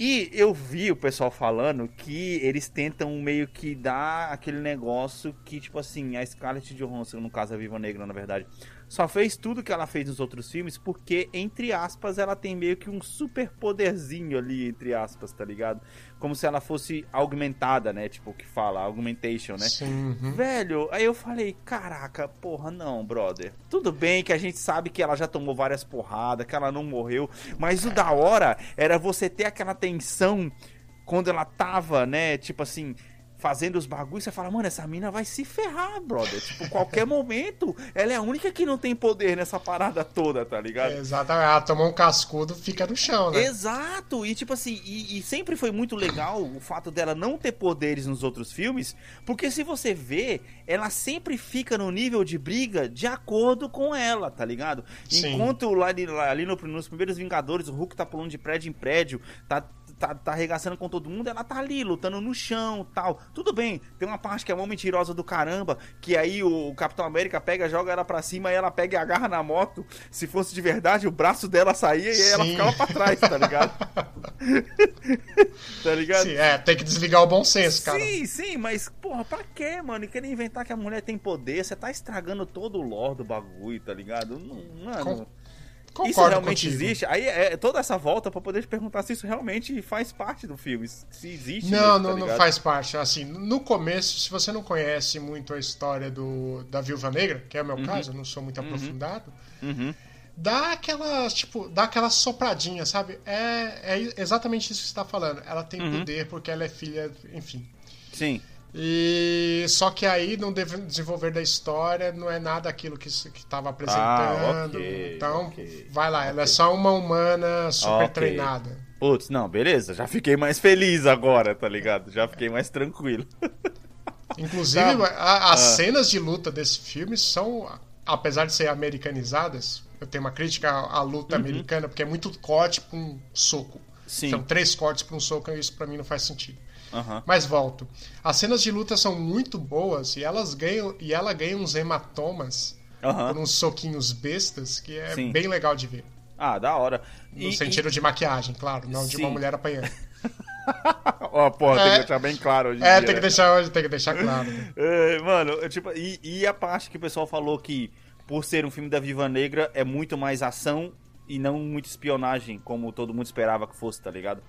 [SPEAKER 1] E eu vi o pessoal falando que eles tentam meio que dar aquele negócio que, tipo assim, a Scarlett Johansson, no caso a Viva Negra, na verdade, só fez tudo que ela fez nos outros filmes porque, entre aspas, ela tem meio que um super poderzinho ali, entre aspas, tá ligado? Como se ela fosse augmentada, né? Tipo, o que fala, augmentation, né?
[SPEAKER 2] Sim, uhum.
[SPEAKER 1] Velho, aí eu falei, caraca, porra, não, brother. Tudo bem que a gente sabe que ela já tomou várias porradas, que ela não morreu, mas o da hora era você ter aquela tensão quando ela tava, né, tipo assim, fazendo os bagulhos, você fala, mano, essa mina vai se ferrar, brother. Tipo, qualquer momento, ela é a única que não tem poder nessa parada toda, tá ligado?
[SPEAKER 2] Exatamente. Ela tomou um cascudo, fica no chão, né?
[SPEAKER 1] Exato, e tipo assim, e, e sempre foi muito legal o fato dela não ter poderes nos outros filmes, porque se você vê, ela sempre fica no nível de briga de acordo com ela, tá ligado?
[SPEAKER 2] Sim.
[SPEAKER 1] Enquanto lá ali no- nos primeiros Vingadores, o Hulk tá pulando de prédio em prédio, tá, tá, tá arregaçando com todo mundo, ela tá ali lutando no chão tal. Tudo bem, tem uma parte que é uma mentirosa do caramba, que aí o, Capitão América pega, joga ela pra cima e ela pega e agarra na moto. Se fosse de verdade, o braço dela saía e ela
[SPEAKER 2] Sim.
[SPEAKER 1] ficava pra trás, tá ligado? tá ligado?
[SPEAKER 2] Sim, é, tem que desligar o bom senso, cara.
[SPEAKER 1] Sim, sim, mas, porra, pra quê, mano? E querer inventar que a mulher tem poder, você tá estragando todo o lore do bagulho, tá ligado? Não, mano.
[SPEAKER 2] Com-
[SPEAKER 1] isso
[SPEAKER 2] Concordo
[SPEAKER 1] realmente
[SPEAKER 2] contigo.
[SPEAKER 1] existe? Aí é toda essa volta pra poder te perguntar se isso realmente faz parte do filme. Se existe.
[SPEAKER 2] Não,
[SPEAKER 1] mesmo, tá
[SPEAKER 2] não, não
[SPEAKER 1] ligado?
[SPEAKER 2] faz parte. Assim, no começo, se você não conhece muito a história do, da Viúva Negra, que é o meu caso, eu não sou muito aprofundado,
[SPEAKER 1] Uhum.
[SPEAKER 2] dá aquela, tipo, dá aquela sopradinha, sabe? É, é exatamente isso que você tá falando. Ela tem
[SPEAKER 1] Uhum.
[SPEAKER 2] poder porque ela é filha, enfim.
[SPEAKER 1] Sim.
[SPEAKER 2] E só que aí no desenvolver da história não é nada aquilo que estava apresentando.
[SPEAKER 1] Ah, ok,
[SPEAKER 2] então,
[SPEAKER 1] ok,
[SPEAKER 2] vai lá, ela é só uma humana super treinada.
[SPEAKER 1] Putz, não, beleza. Já fiquei mais feliz agora, tá ligado? Já fiquei mais tranquilo.
[SPEAKER 2] Inclusive,
[SPEAKER 1] Tá.
[SPEAKER 2] a- as
[SPEAKER 1] Ah.
[SPEAKER 2] cenas de luta desse filme são, apesar de ser americanizadas, eu tenho uma crítica à, luta americana, porque é muito corte pra um soco.
[SPEAKER 1] Uhum. Sim.
[SPEAKER 2] São três cortes pra um soco, e isso pra mim não faz sentido.
[SPEAKER 1] Aham.
[SPEAKER 2] Mas volto. As cenas de luta são muito boas e elas ganham e ela ganha uns hematomas
[SPEAKER 1] Aham.
[SPEAKER 2] por uns soquinhos bestas que é
[SPEAKER 1] Sim.
[SPEAKER 2] bem legal de ver.
[SPEAKER 1] Ah, da hora.
[SPEAKER 2] No
[SPEAKER 1] E-
[SPEAKER 2] sentido de maquiagem, claro, não de uma
[SPEAKER 1] Sim.
[SPEAKER 2] mulher apanhando.
[SPEAKER 1] Ó, porra, tem
[SPEAKER 2] É.
[SPEAKER 1] que deixar bem claro hoje
[SPEAKER 2] É,
[SPEAKER 1] dia,
[SPEAKER 2] tem que
[SPEAKER 1] né?
[SPEAKER 2] deixar hoje, tem que deixar claro.
[SPEAKER 1] É, mano, eu, tipo, e, e a parte que o pessoal falou que, por ser um filme da Viva Negra, é muito mais ação e não muito espionagem, como todo mundo esperava que fosse, tá ligado?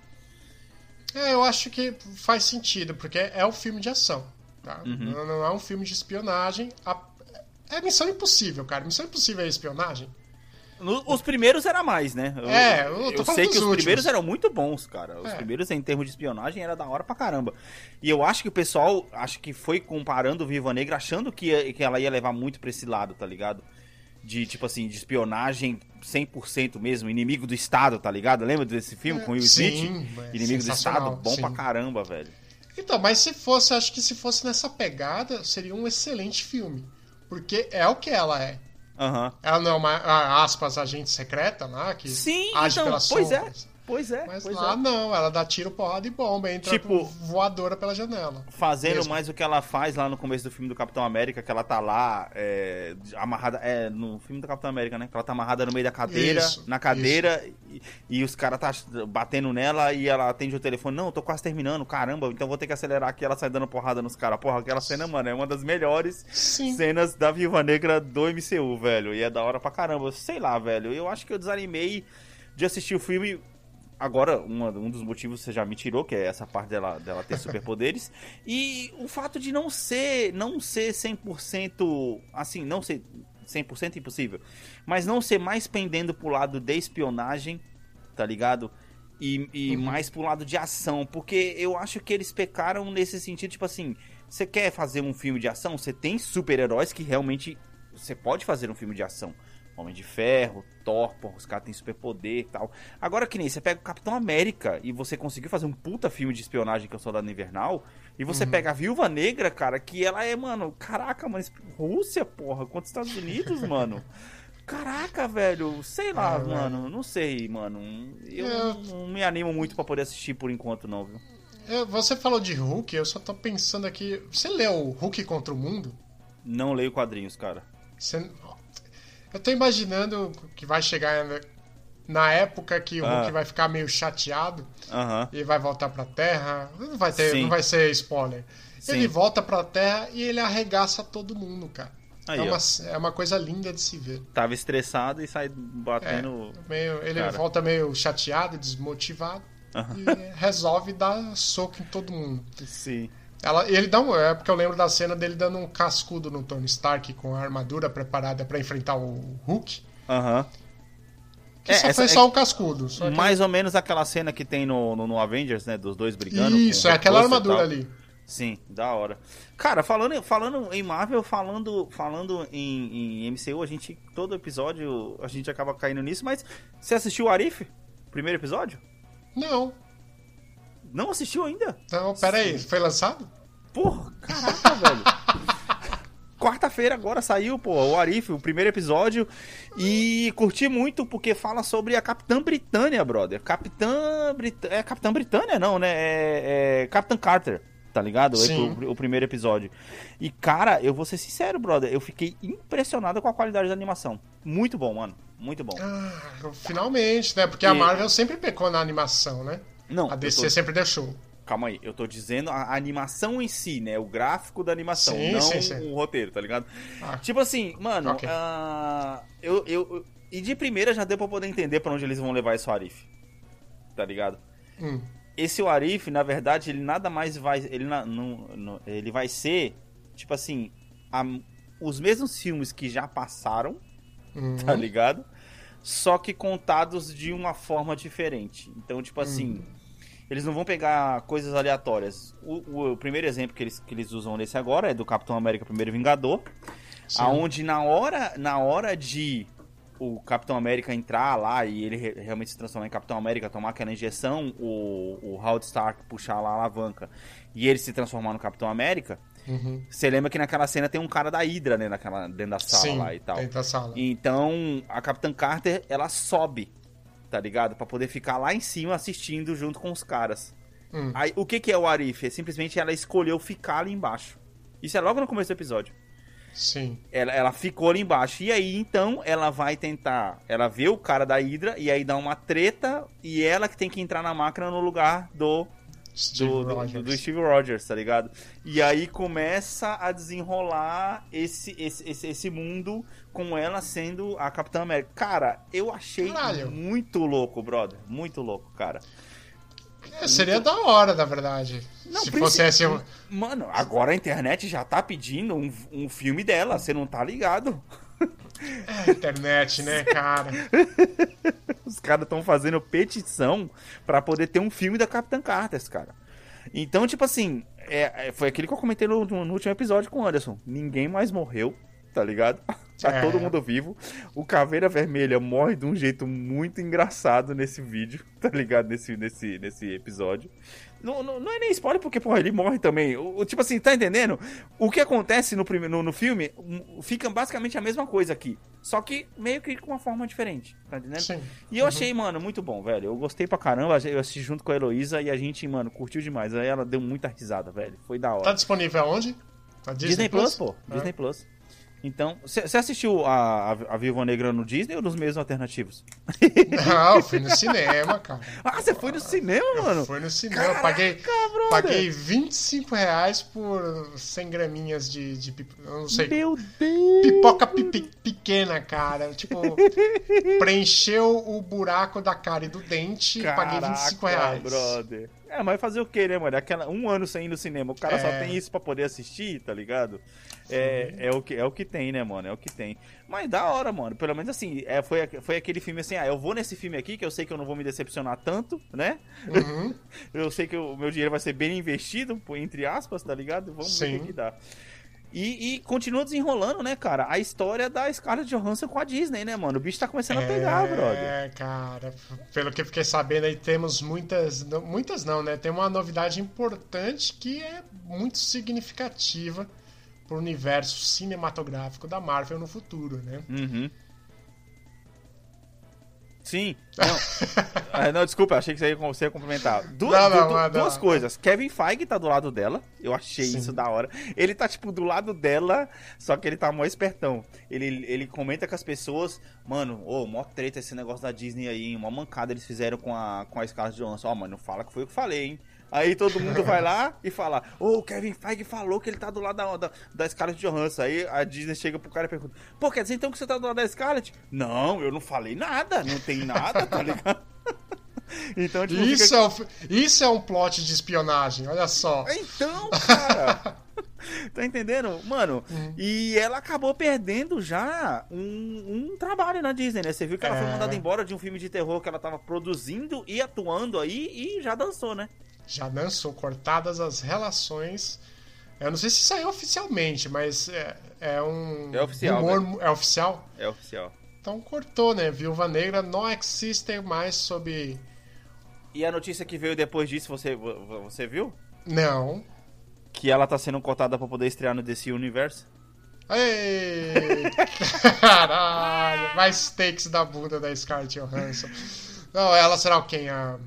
[SPEAKER 2] É, eu acho que faz sentido, porque é um filme de ação. Tá?
[SPEAKER 1] Uhum.
[SPEAKER 2] Não, não é um filme de espionagem. É Missão Impossível, cara. Missão Impossível é espionagem?
[SPEAKER 1] No- os primeiros era mais, né? Eu,
[SPEAKER 2] É, eu tô
[SPEAKER 1] eu sei que os
[SPEAKER 2] últimos.
[SPEAKER 1] primeiros eram muito bons, cara. Os
[SPEAKER 2] É.
[SPEAKER 1] primeiros, em termos de espionagem, era da hora pra caramba. E eu acho que o pessoal, acho que foi comparando Viva Negra, achando que, ia- que ela ia levar muito pra esse lado, tá ligado? De, tipo assim, de espionagem 100% mesmo, inimigo do Estado, tá ligado? Lembra desse filme com Will
[SPEAKER 2] Sim,
[SPEAKER 1] Smith?
[SPEAKER 2] é
[SPEAKER 1] Inimigo do Estado, bom
[SPEAKER 2] sim.
[SPEAKER 1] pra caramba, velho.
[SPEAKER 2] Então, mas se fosse, acho que se fosse nessa pegada, seria um excelente filme. Porque é o que ela é.
[SPEAKER 1] Aham.
[SPEAKER 2] Ela não é uma, aspas, agente secreta lá, que
[SPEAKER 1] Sim,
[SPEAKER 2] age
[SPEAKER 1] então,
[SPEAKER 2] pelas
[SPEAKER 1] pois é. Pois é,
[SPEAKER 2] Mas
[SPEAKER 1] pois
[SPEAKER 2] lá
[SPEAKER 1] é.
[SPEAKER 2] não, ela dá tiro, porrada e bomba, entra
[SPEAKER 1] Tipo-
[SPEAKER 2] voadora pela janela.
[SPEAKER 1] Fazendo
[SPEAKER 2] Mesmo.
[SPEAKER 1] mais o que ela faz lá no começo do filme do Capitão América, que ela tá lá é, amarrada. É, no filme do Capitão América, né? Que ela tá amarrada no meio da cadeira,
[SPEAKER 2] Isso,
[SPEAKER 1] na cadeira, e, e os caras tá batendo nela e ela atende o telefone. Não, eu tô quase terminando, caramba, então vou ter que acelerar aqui. Ela sai dando porrada nos caras. Porra, aquela cena, mano, é uma das melhores
[SPEAKER 2] Sim.
[SPEAKER 1] cenas da Viúva Negra do MCU, velho. E é da hora pra caramba. Sei lá, velho. Eu acho que eu desanimei de assistir o filme. Agora, uma- um dos motivos você já me tirou, que é essa parte dela, dela ter superpoderes. e o fato de não ser, não ser 100%, assim, não ser 100% impossível, mas não ser mais pendendo pro lado de espionagem, tá ligado? E, e mais pro lado de ação, porque eu acho que eles pecaram nesse sentido, tipo assim, você quer fazer um filme de ação, você tem super-heróis que realmente você pode fazer um filme de ação. Homem de Ferro, Thor, porra, os caras têm superpoder e tal. Agora que nem você pega o Capitão América e você conseguiu fazer um puta filme de espionagem que é o Soldado Invernal, e você pega a Viúva Negra, cara, que ela é, mano, caraca, mas Rússia, porra, contra os Estados Unidos, mano. Caraca, velho, sei lá,
[SPEAKER 2] Ah, velho.
[SPEAKER 1] mano, não sei, mano. Eu
[SPEAKER 2] Eu-
[SPEAKER 1] não, me animo muito pra poder assistir por enquanto, não, viu?
[SPEAKER 2] Eu- você falou de Hulk, eu só tô pensando aqui. Você leu Hulk contra o Mundo?
[SPEAKER 1] Não leio quadrinhos, cara.
[SPEAKER 2] Você- Eu tô imaginando que vai chegar na- época que o
[SPEAKER 1] Ah.
[SPEAKER 2] Hulk vai ficar meio chateado
[SPEAKER 1] Aham.
[SPEAKER 2] e vai voltar pra Terra. Não vai ter,
[SPEAKER 1] Sim.
[SPEAKER 2] não vai ser spoiler.
[SPEAKER 1] Sim.
[SPEAKER 2] Ele volta pra Terra e ele arregaça todo mundo, cara.
[SPEAKER 1] Aí,
[SPEAKER 2] é, uma, é uma coisa linda de se ver.
[SPEAKER 1] Tava estressado e sai batendo.
[SPEAKER 2] Meio, ele
[SPEAKER 1] Cara.
[SPEAKER 2] volta meio chateado, desmotivado e resolve dar soco em todo mundo.
[SPEAKER 1] Sim.
[SPEAKER 2] Ela, ele dá um, é porque eu lembro da cena dele dando um cascudo no Tony Stark com a armadura preparada pra enfrentar o Hulk.
[SPEAKER 1] Aham.
[SPEAKER 2] Que
[SPEAKER 1] É,
[SPEAKER 2] só
[SPEAKER 1] essa
[SPEAKER 2] foi
[SPEAKER 1] é-
[SPEAKER 2] só um cascudo. Só que-
[SPEAKER 1] Mais ou menos aquela cena que tem no, no, no Avengers, né? Dos dois brigando.
[SPEAKER 2] Isso, é aquela armadura ali.
[SPEAKER 1] Sim, da hora. Cara, falando, falando em Marvel, falando, falando em, em MCU, a gente, todo episódio, a gente acaba caindo nisso, mas você assistiu o Arif? Primeiro episódio?
[SPEAKER 2] Não.
[SPEAKER 1] Não assistiu ainda?
[SPEAKER 2] Então, peraí, foi lançado?
[SPEAKER 1] Porra, caraca, velho. Quarta-feira agora saiu, pô, o Arif, o primeiro episódio. E curti muito porque fala sobre a Capitã Britânia, brother. Capitã Britânia. É Capitã Britânia, não, né? É, é Capitã Carter, tá ligado?
[SPEAKER 2] Sim.
[SPEAKER 1] O, o primeiro episódio. E, cara, eu vou ser sincero, brother. Eu fiquei impressionado com a qualidade da animação. Muito bom, mano. Muito bom.
[SPEAKER 2] Ah, finalmente, né? Porque a
[SPEAKER 1] E-
[SPEAKER 2] Marvel sempre pecou na animação, né?
[SPEAKER 1] Não,
[SPEAKER 2] A DC
[SPEAKER 1] tô-
[SPEAKER 2] sempre deixou.
[SPEAKER 1] Calma aí, eu tô dizendo a animação em si, né? O gráfico da animação,
[SPEAKER 2] Sim,
[SPEAKER 1] não
[SPEAKER 2] sim, sim.
[SPEAKER 1] o roteiro, tá ligado?
[SPEAKER 2] Ah.
[SPEAKER 1] Tipo assim, mano,
[SPEAKER 2] Ok.
[SPEAKER 1] ah, eu, eu, E de primeira já deu pra poder entender pra onde eles vão levar esse Arif. Tá ligado?
[SPEAKER 2] Hum.
[SPEAKER 1] Esse Arif, na verdade, ele nada mais vai. Ele, na- não- não- ele vai ser, tipo assim, a- os mesmos filmes que já passaram,
[SPEAKER 2] Uhum.
[SPEAKER 1] tá ligado? Só que contados de uma forma diferente. Então, tipo assim, eles não vão pegar coisas aleatórias. O, o- o primeiro exemplo que eles, que eles usam nesse agora é do Capitão América Primeiro Vingador,
[SPEAKER 2] Sim.
[SPEAKER 1] aonde na hora, na hora de o Capitão América entrar lá e ele re- realmente se transformar em Capitão América, tomar aquela injeção, o, o Howard Stark puxar lá a alavanca e ele se transformar no Capitão América,
[SPEAKER 2] Uhum.
[SPEAKER 1] você lembra que naquela cena tem um cara da Hydra né, naquela, dentro da sala
[SPEAKER 2] Sim,
[SPEAKER 1] lá e tal.
[SPEAKER 2] dentro da sala.
[SPEAKER 1] Então, a Capitã Carter, ela sobe, tá ligado? Pra poder ficar lá em cima assistindo junto com os caras.
[SPEAKER 2] Hum.
[SPEAKER 1] Aí, o que que é o Arif? É simplesmente ela escolheu ficar ali embaixo. Isso é logo no começo do episódio.
[SPEAKER 2] Sim.
[SPEAKER 1] Ela, ela ficou ali embaixo. E aí, então, ela vai tentar... Ela vê o cara da Hydra e aí dá uma treta e ela que tem que entrar na máquina no lugar do
[SPEAKER 2] Steve
[SPEAKER 1] do, do- do Steve Rogers, tá ligado? E aí começa a desenrolar esse, esse, esse, esse mundo com ela sendo a Capitã América. Cara, eu achei
[SPEAKER 2] Caralho.
[SPEAKER 1] muito louco, brother. Muito louco, cara.
[SPEAKER 2] É, seria da hora, na verdade.
[SPEAKER 1] Não,
[SPEAKER 2] Se fosse esse. um-
[SPEAKER 1] Mano, agora a internet já tá pedindo um, um filme dela, você não tá ligado?
[SPEAKER 2] É, internet, né, cara?
[SPEAKER 1] Os caras estão fazendo petição pra poder ter um filme da Capitã Carter, cara. Então, tipo assim, é, é- foi aquilo que eu comentei no, no último episódio com o Anderson. Ninguém mais morreu, tá ligado? Tá
[SPEAKER 2] É.
[SPEAKER 1] todo mundo vivo. O Caveira Vermelha morre de um jeito muito engraçado nesse vídeo, tá ligado? Nesse, nesse, nesse episódio. Não, não, não é nem spoiler, porque, porra, ele morre também. O, o- tipo assim, tá entendendo? O que acontece no, no, no filme um, fica basicamente a mesma coisa aqui. Só que meio que com uma forma diferente, tá entendendo?
[SPEAKER 2] Sim.
[SPEAKER 1] E eu achei, mano, muito bom, velho. Eu gostei pra caramba. Eu assisti junto com a Heloísa e a gente, mano, curtiu demais. Aí ela deu muita risada, velho. Foi da hora.
[SPEAKER 2] Tá disponível aonde? Na
[SPEAKER 1] Disney, Plus, pô.
[SPEAKER 2] Ah.
[SPEAKER 1] Disney Plus. Então, você assistiu a, a, a Viúva Negra no Disney ou nos meios alternativos?
[SPEAKER 2] Não, fui no cinema, cara.
[SPEAKER 1] Ah, você foi no cinema, mano?
[SPEAKER 2] Fui no cinema,
[SPEAKER 1] Caraca,
[SPEAKER 2] paguei,
[SPEAKER 1] brother.
[SPEAKER 2] paguei 25 reais por 100 graminhas de, de eu não sei,
[SPEAKER 1] Meu Deus!
[SPEAKER 2] pipoca pipi- pequena, cara. Tipo, preencheu o buraco da cara e do dente, paguei 25 reais.
[SPEAKER 1] brother. É, mas fazer o quê, né, mano? Aquela, um ano sem ir no cinema. O cara só
[SPEAKER 2] É.
[SPEAKER 1] tem isso pra poder assistir, tá ligado? É, é, o que, é o que tem, né, mano? É o que tem. Mas da hora, mano. Pelo menos assim, é, foi, foi aquele filme assim, ah, eu vou nesse filme aqui, que eu sei que eu não vou me decepcionar tanto, né?
[SPEAKER 2] Uhum.
[SPEAKER 1] Eu sei que o meu dinheiro vai ser bem investido, entre aspas, tá ligado? Vamos ver o
[SPEAKER 2] Sim.
[SPEAKER 1] que, que dá. E, e continua desenrolando, né, cara? A história da Scarlett Johansson com a Disney, né, mano? O bicho tá começando a pegar, brother.
[SPEAKER 2] É, cara, pelo que eu fiquei sabendo aí, temos muitas. Muitas não, né? Tem uma novidade importante que é muito significativa pro universo cinematográfico da Marvel no futuro, né?
[SPEAKER 1] Uhum. Sim. Não, Ah, não desculpa, achei que você ia, você ia complementar. Du-
[SPEAKER 2] Não, não,
[SPEAKER 1] du-
[SPEAKER 2] manda
[SPEAKER 1] duas coisas. Kevin Feige tá do lado dela. Eu achei
[SPEAKER 2] Sim.
[SPEAKER 1] isso da hora. Ele tá, tipo, do lado dela, só que ele tá mó espertão. Ele, ele comenta com as pessoas, mano, ô, mó treta esse negócio da Disney aí, hein? Mó mancada eles fizeram com a, com a Scarlett Johansson. Ó, mano, não fala que foi eu que falei, hein? Aí todo mundo vai lá e fala, ô, o Kevin Feige falou que ele tá do lado da, da, da Scarlett Johansson. Aí a Disney chega pro cara e pergunta, pô, quer dizer então que você tá do lado da Scarlett? Não, eu não falei nada, não tem nada, tá ligado? então, tipo, fica-
[SPEAKER 2] Isso, é, o- isso é um plot de espionagem, olha só.
[SPEAKER 1] então, cara. tá entendendo? Mano,
[SPEAKER 2] Uhum.
[SPEAKER 1] e ela acabou perdendo já um, um trabalho na Disney, né? Você viu que ela foi
[SPEAKER 2] É.
[SPEAKER 1] mandada embora de um filme de terror que ela tava produzindo e atuando aí e já dançou, né?
[SPEAKER 2] Já dançou cortadas as relações. Eu não sei se saiu oficialmente, mas é, é um.
[SPEAKER 1] É oficial,
[SPEAKER 2] rumor- é oficial?
[SPEAKER 1] É oficial.
[SPEAKER 2] Então cortou, né? Viúva Negra não existe mais sob.
[SPEAKER 1] E a notícia que veio depois disso, você, vo- você viu?
[SPEAKER 2] Não.
[SPEAKER 1] Que ela tá sendo cotada pra poder estrear no DC Universe.
[SPEAKER 2] Ei! Caralho! Mais takes da bunda da Scarlett Johansson. Não, ela será o quem? A...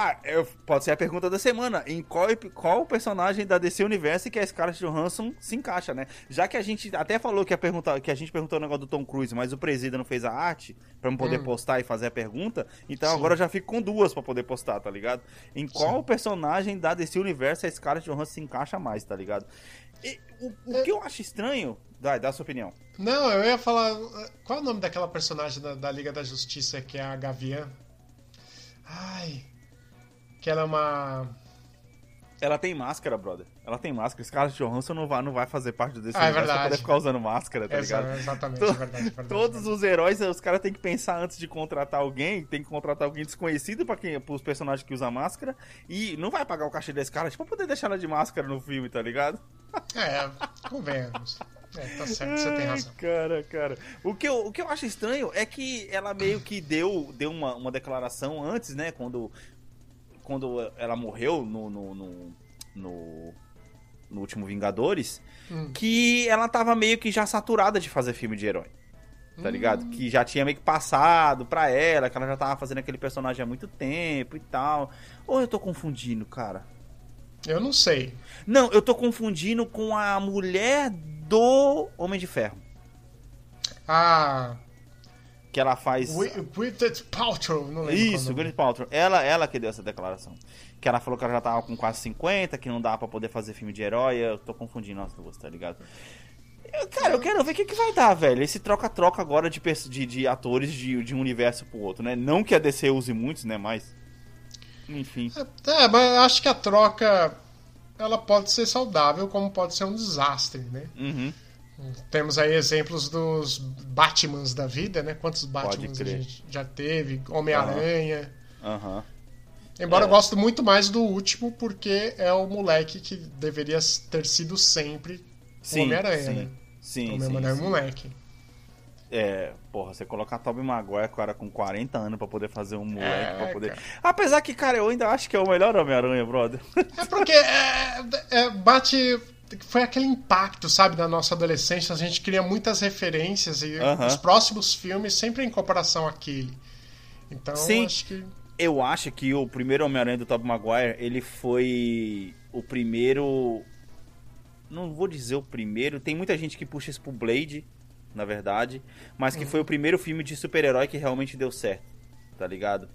[SPEAKER 1] Ah, eu- pode ser a pergunta da semana. Em qual, qual personagem da DC Universe que a Scarlett Johansson se encaixa, né? Já que a gente até falou que, ia perguntar, que a gente perguntou o negócio do Tom Cruise, mas o presida não fez a arte pra eu poder
[SPEAKER 2] Hum.
[SPEAKER 1] postar e fazer a pergunta, então
[SPEAKER 2] Sim.
[SPEAKER 1] agora eu já fico com duas pra poder postar, tá ligado? Em qual personagem da DC Universe a Scarlett Johansson se encaixa mais, tá ligado? E o, o que eu acho estranho... Vai, dá a sua opinião.
[SPEAKER 2] Não, eu ia falar. Qual é o nome daquela personagem da, da Liga da Justiça que é a Gaviã? Ai. Que ela é uma.
[SPEAKER 1] Ela tem máscara, brother. Ela tem máscara. Scarlett Johansson não vai, não vai fazer parte do DC
[SPEAKER 2] Ah, é
[SPEAKER 1] Universe pra
[SPEAKER 2] verdade.
[SPEAKER 1] poder ficar usando máscara, tá
[SPEAKER 2] Exa-
[SPEAKER 1] ligado?
[SPEAKER 2] exatamente,
[SPEAKER 1] To-
[SPEAKER 2] é verdade, é verdade.
[SPEAKER 1] Todos os heróis, os caras têm que pensar antes de contratar alguém, tem que contratar alguém desconhecido para quem, os personagens que usam máscara e não vai pagar o cachê desse cara, tipo, pra poder deixar ela de máscara no filme, tá ligado?
[SPEAKER 2] É, convenhamos. É, tá certo, você tem
[SPEAKER 1] Ai,
[SPEAKER 2] razão.
[SPEAKER 1] Cara, cara. O que, eu, o que eu acho estranho é que ela meio que deu, deu uma, uma declaração antes, né? Quando, quando ela morreu no, no, no, no, no último Vingadores,
[SPEAKER 2] Hum.
[SPEAKER 1] que ela tava meio que já saturada de fazer filme de herói. Tá ligado?
[SPEAKER 2] Hum.
[SPEAKER 1] Que já tinha meio que passado pra ela, que ela já tava fazendo aquele personagem há muito tempo e tal. Ou eu tô confundindo, cara?
[SPEAKER 2] Eu não sei.
[SPEAKER 1] Não, eu tô confundindo com a mulher do Homem de Ferro.
[SPEAKER 2] Ah,
[SPEAKER 1] Que ela faz.
[SPEAKER 2] Gwyneth Paltrow, não lembro
[SPEAKER 1] Isso,
[SPEAKER 2] é o nome.
[SPEAKER 1] Gwyneth Paltrow. Ela, ela que deu essa declaração. Que ela falou que ela já tava com quase 50, que não dá pra poder fazer filme de herói. Eu tô confundindo as duas, tá ligado? Eu, cara, eu quero ver o que, que vai dar, velho. Esse troca-troca agora de, de, de atores de, de um universo pro outro, né? Não que a DC use muitos, né? Mas. Enfim.
[SPEAKER 2] É, mas eu acho que a troca ela pode ser saudável, como pode ser um desastre, né?
[SPEAKER 1] Uhum.
[SPEAKER 2] Temos aí exemplos dos Batmans da vida, né? Quantos Batmans a gente já teve? Homem-Aranha.
[SPEAKER 1] Aham.
[SPEAKER 2] Embora
[SPEAKER 1] É.
[SPEAKER 2] eu gosto muito mais do último, porque é o moleque que deveria ter sido sempre o Homem-Aranha,
[SPEAKER 1] sim,
[SPEAKER 2] né?
[SPEAKER 1] Sim,
[SPEAKER 2] o meu
[SPEAKER 1] sim,
[SPEAKER 2] mano é moleque.
[SPEAKER 1] É, porra, você colocar Tobey Maguire, cara, com 40 anos pra poder fazer um moleque,
[SPEAKER 2] É,
[SPEAKER 1] pra poder...
[SPEAKER 2] cara.
[SPEAKER 1] Apesar que, cara, eu ainda acho que é o melhor Homem-Aranha, brother.
[SPEAKER 2] É porque é, é, bate. Foi aquele impacto, sabe, da nossa adolescência. A gente cria muitas referências e os próximos filmes sempre em comparação àquele. Então,
[SPEAKER 1] Sim.
[SPEAKER 2] acho que.
[SPEAKER 1] Eu acho que o primeiro Homem-Aranha do Tobey Maguire, ele foi o primeiro... Não vou dizer o primeiro, tem muita gente que puxa isso pro Blade, na verdade, mas que foi o primeiro filme de super-herói que realmente deu certo, tá ligado?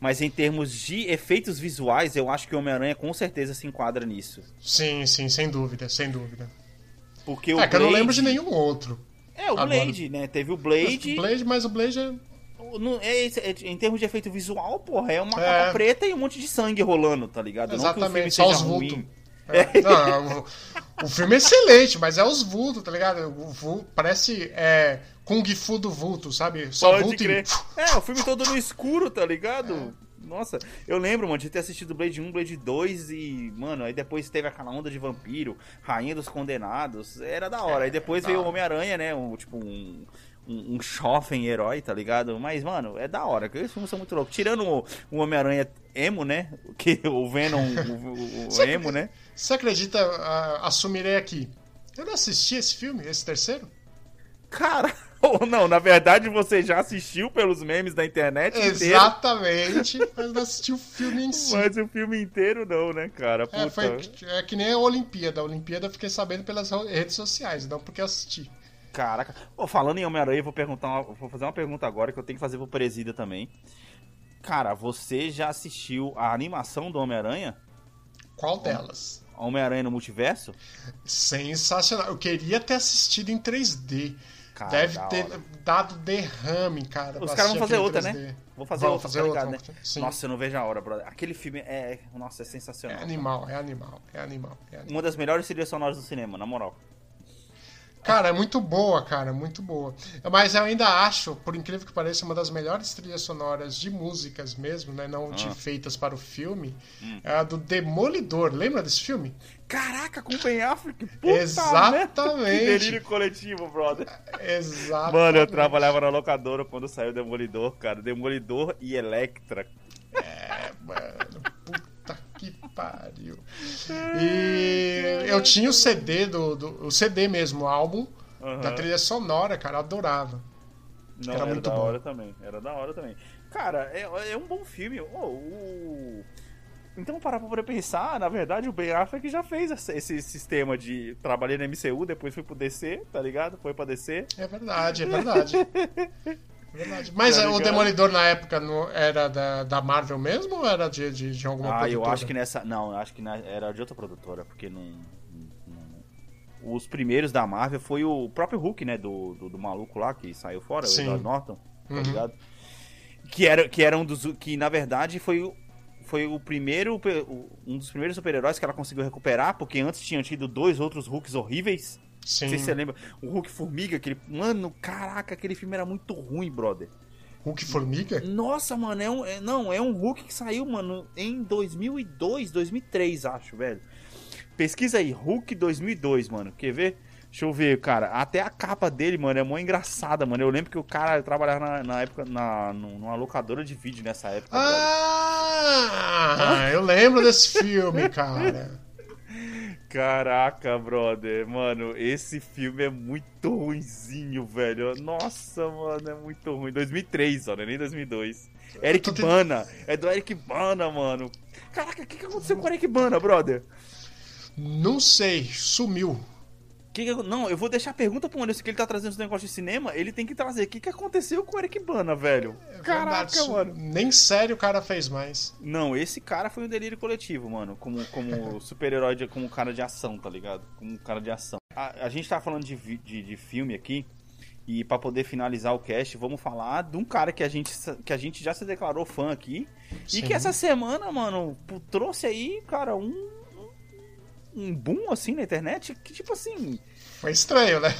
[SPEAKER 1] Mas em termos de efeitos visuais, eu acho que o Homem-Aranha com certeza se enquadra nisso.
[SPEAKER 2] Sim, sim, sem dúvida, sem dúvida.
[SPEAKER 1] Porque o
[SPEAKER 2] é que eu não
[SPEAKER 1] Blade-
[SPEAKER 2] lembro de nenhum outro.
[SPEAKER 1] É, o
[SPEAKER 2] Agora.
[SPEAKER 1] Blade, né? Teve o Blade.
[SPEAKER 2] Blade, mas o Blade é.
[SPEAKER 1] No- é, é- em termos de efeito visual, porra, é uma
[SPEAKER 2] É.
[SPEAKER 1] capa preta e um monte de sangue rolando, tá ligado? O
[SPEAKER 2] Exatamente, só os vultos. É, não, o, o filme é excelente, mas é os vultos, tá ligado? O vulto, parece é, Kung Fu do vulto, sabe? Só
[SPEAKER 1] Pode
[SPEAKER 2] vulto
[SPEAKER 1] crer.
[SPEAKER 2] e.
[SPEAKER 1] É, o filme todo no escuro, tá ligado?
[SPEAKER 2] É.
[SPEAKER 1] Nossa, eu lembro, mano, de ter assistido Blade 1, Blade 2 e, mano, aí depois teve aquela onda de vampiro, Rainha dos Condenados, era da hora. Aí depois
[SPEAKER 2] da
[SPEAKER 1] veio o. Homem-Aranha, né? Um, tipo, um, um, um jovem herói, tá ligado? Mas, mano, é da hora. Aqueles filmes são muito loucos. Tirando o, o Homem-Aranha emo, né? Que o Venom, o, o- emo, né?
[SPEAKER 2] Você acredita, ah, assumirei aqui. Eu não assisti esse filme, esse terceiro?
[SPEAKER 1] Cara, ou não, na verdade você já assistiu pelos memes da internet
[SPEAKER 2] Exatamente, mas não assisti o filme em si.
[SPEAKER 1] mas o filme inteiro não, né, cara? Puta.
[SPEAKER 2] É, foi, é que nem a Olimpíada. A Olimpíada eu fiquei sabendo pelas redes sociais, não porque eu assisti.
[SPEAKER 1] Caraca. Pô, falando em Homem-Aranha, eu vou perguntar, uma- vou fazer uma pergunta agora que eu tenho que fazer pro Presida também. Cara, você já assistiu a animação do Homem-Aranha?
[SPEAKER 2] Qual delas?
[SPEAKER 1] Homem-Aranha no Multiverso?
[SPEAKER 2] Sensacional. Eu queria ter assistido em 3D.
[SPEAKER 1] Cara,
[SPEAKER 2] Deve
[SPEAKER 1] da
[SPEAKER 2] ter
[SPEAKER 1] hora.
[SPEAKER 2] dado derrame, cara.
[SPEAKER 1] Os caras vão
[SPEAKER 2] assistir
[SPEAKER 1] fazer outra,
[SPEAKER 2] 3D.
[SPEAKER 1] né? Vou fazer
[SPEAKER 2] Vão
[SPEAKER 1] outra,
[SPEAKER 2] fazer
[SPEAKER 1] tá
[SPEAKER 2] outra,
[SPEAKER 1] ligado,
[SPEAKER 2] vão
[SPEAKER 1] né?
[SPEAKER 2] Sim.
[SPEAKER 1] Nossa, eu não vejo a hora, brother. Aquele filme é. Nossa, é
[SPEAKER 2] É
[SPEAKER 1] sensacional.
[SPEAKER 2] animal, é animal, é animal, é animal.
[SPEAKER 1] Uma das melhores trilhas sonoras do cinema, na moral.
[SPEAKER 2] Cara, é muito boa, cara, muito boa. Mas eu ainda acho, por incrível que pareça, uma das melhores trilhas sonoras de músicas mesmo, né? Não de
[SPEAKER 1] Ah.
[SPEAKER 2] feitas para o filme.
[SPEAKER 1] Hum.
[SPEAKER 2] É a do Demolidor. Lembra desse filme?
[SPEAKER 1] Caraca, com Ben Affleck? Puta
[SPEAKER 2] Exatamente.
[SPEAKER 1] merda. Que delírio coletivo, brother.
[SPEAKER 2] Exato.
[SPEAKER 1] Mano, eu trabalhava na locadora quando saiu Demolidor, cara. Demolidor e Electra.
[SPEAKER 2] É, mano, pariu. E eu tinha o CD do, do o CD mesmo, o álbum
[SPEAKER 1] Aham.
[SPEAKER 2] da trilha sonora, cara, eu adorava.
[SPEAKER 1] Não,
[SPEAKER 2] Era
[SPEAKER 1] era,
[SPEAKER 2] muito
[SPEAKER 1] da
[SPEAKER 2] bom.
[SPEAKER 1] hora também. Era da hora também. Cara, é, é um bom filme. Ô, o... Então, parar pra poder pensar, na verdade, o Ben Affleck já fez esse, esse sistema de trabalhei na MCU, depois foi pro DC, tá ligado? Foi pra DC.
[SPEAKER 2] É verdade, é verdade. Verdade. Mas
[SPEAKER 1] Tá
[SPEAKER 2] o? Demolidor na época era da, da Marvel mesmo ou era de, de, de alguma
[SPEAKER 1] ah,
[SPEAKER 2] produtora?
[SPEAKER 1] eu acho que nessa. Não, eu acho que na- era de outra produtora, porque não. não- Os primeiros da Marvel foi o próprio Hulk, né? Do, do, do maluco lá que saiu fora,
[SPEAKER 2] Sim.
[SPEAKER 1] o Edward Norton, tá
[SPEAKER 2] Uhum.
[SPEAKER 1] ligado? Que era, que era um dos. Que na verdade foi o. Foi o primeiro. Um dos primeiros super-heróis que ela conseguiu recuperar, porque antes tinham tido dois outros Hulks horríveis.
[SPEAKER 2] Sim.
[SPEAKER 1] Não sei se você lembra. O Hulk Formiga, aquele. Mano, caraca, aquele filme era muito ruim, brother.
[SPEAKER 2] Hulk Formiga?
[SPEAKER 1] Nossa, mano, é um. é- não, é um Hulk que saiu, mano, em 2002, 2003, acho, velho. Pesquisa aí, Hulk 2002, mano. Quer ver? Deixa eu ver, cara. Até a capa dele, mano, é mó engraçada, mano. Eu lembro que o cara trabalhava na, na época na, num- numa locadora de vídeo nessa época.
[SPEAKER 2] Ah, eu lembro desse filme, cara.
[SPEAKER 1] Caraca, brother. Mano, esse filme é muito ruinzinho, velho. Nossa, mano, é muito ruim. 2003, ó, não é nem 2002. Eric
[SPEAKER 2] tent-
[SPEAKER 1] Bana. É do Eric Bana, mano. Caraca, o que, que aconteceu com o Eric Bana, brother?
[SPEAKER 2] Não sei, sumiu.
[SPEAKER 1] Que que- não, eu vou deixar a pergunta pro Anderson que ele tá trazendo os negócios de cinema. Ele tem que trazer. O que, que aconteceu com o Eric Bana, velho?
[SPEAKER 2] É
[SPEAKER 1] Caraca,
[SPEAKER 2] verdade,
[SPEAKER 1] mano.
[SPEAKER 2] Nem sério o cara fez mais.
[SPEAKER 1] Não, esse cara foi um delírio coletivo, mano. Como, como super-herói, como cara de ação, tá ligado? Como cara de ação. A, a gente tá falando de, de, de filme aqui. E pra poder finalizar o cast, vamos falar de um cara que a gente, que a gente já se declarou fã aqui. E
[SPEAKER 2] Sim.
[SPEAKER 1] que essa semana, mano, trouxe aí, cara, um. Um- boom assim na internet. Que tipo assim.
[SPEAKER 2] Foi estranho, né?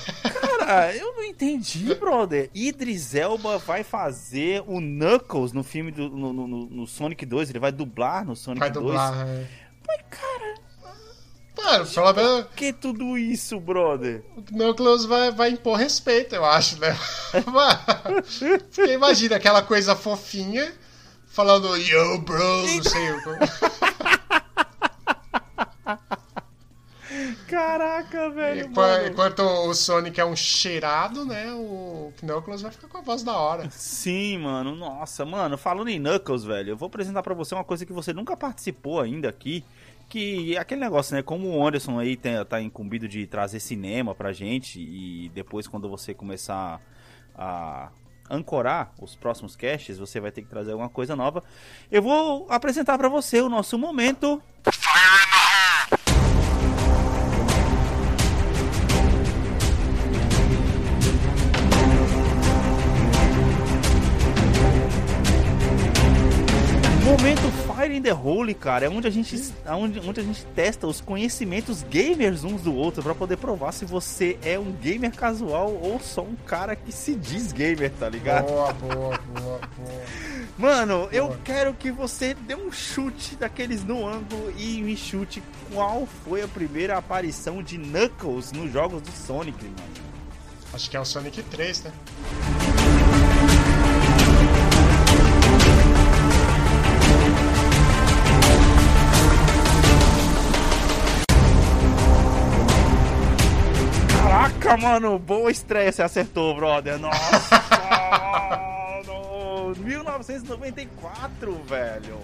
[SPEAKER 1] Cara, eu não entendi, brother. Idris Elba vai fazer o Knuckles no filme do no, no- no- Sonic 2. Ele vai dublar no Sonic
[SPEAKER 2] Vai
[SPEAKER 1] 2.
[SPEAKER 2] dublar. é.
[SPEAKER 1] Mas, cara,
[SPEAKER 2] Mano, pelo menos
[SPEAKER 1] Por que tudo isso, brother?
[SPEAKER 2] o Knuckles vai, vai impor respeito, eu acho, né? Mano, porque imagina aquela coisa fofinha falando yo, bro, não sei.
[SPEAKER 1] Caraca, velho.
[SPEAKER 2] Enquanto o Sonic é um cheirado, né? O Knuckles vai ficar com a voz da hora.
[SPEAKER 1] Sim, mano. Nossa, mano, falando em Knuckles, velho, eu vou apresentar pra você uma coisa que você nunca participou ainda aqui. Que é aquele negócio, né? Como o Anderson aí tem, tá incumbido de trazer cinema pra gente, e depois, quando você começar a ancorar os próximos casts, você vai ter que trazer alguma coisa nova. Eu vou apresentar pra você o nosso momento. Momento the Hole, cara, é onde a gente, é onde, onde a gente testa os conhecimentos gamers uns do outro pra poder provar se você é um gamer casual ou só um cara que se diz gamer, tá ligado?
[SPEAKER 2] Boa, boa, boa, boa.
[SPEAKER 1] Mano, eu
[SPEAKER 2] Boa.
[SPEAKER 1] quero que você dê um chute daqueles no ângulo e me chute qual foi a primeira aparição de Knuckles nos jogos do Sonic, mano.
[SPEAKER 2] Acho que é o Sonic 3, né?
[SPEAKER 1] Caraca, mano, boa estreia, você acertou, brother. Nossa, mano, 1994, velho.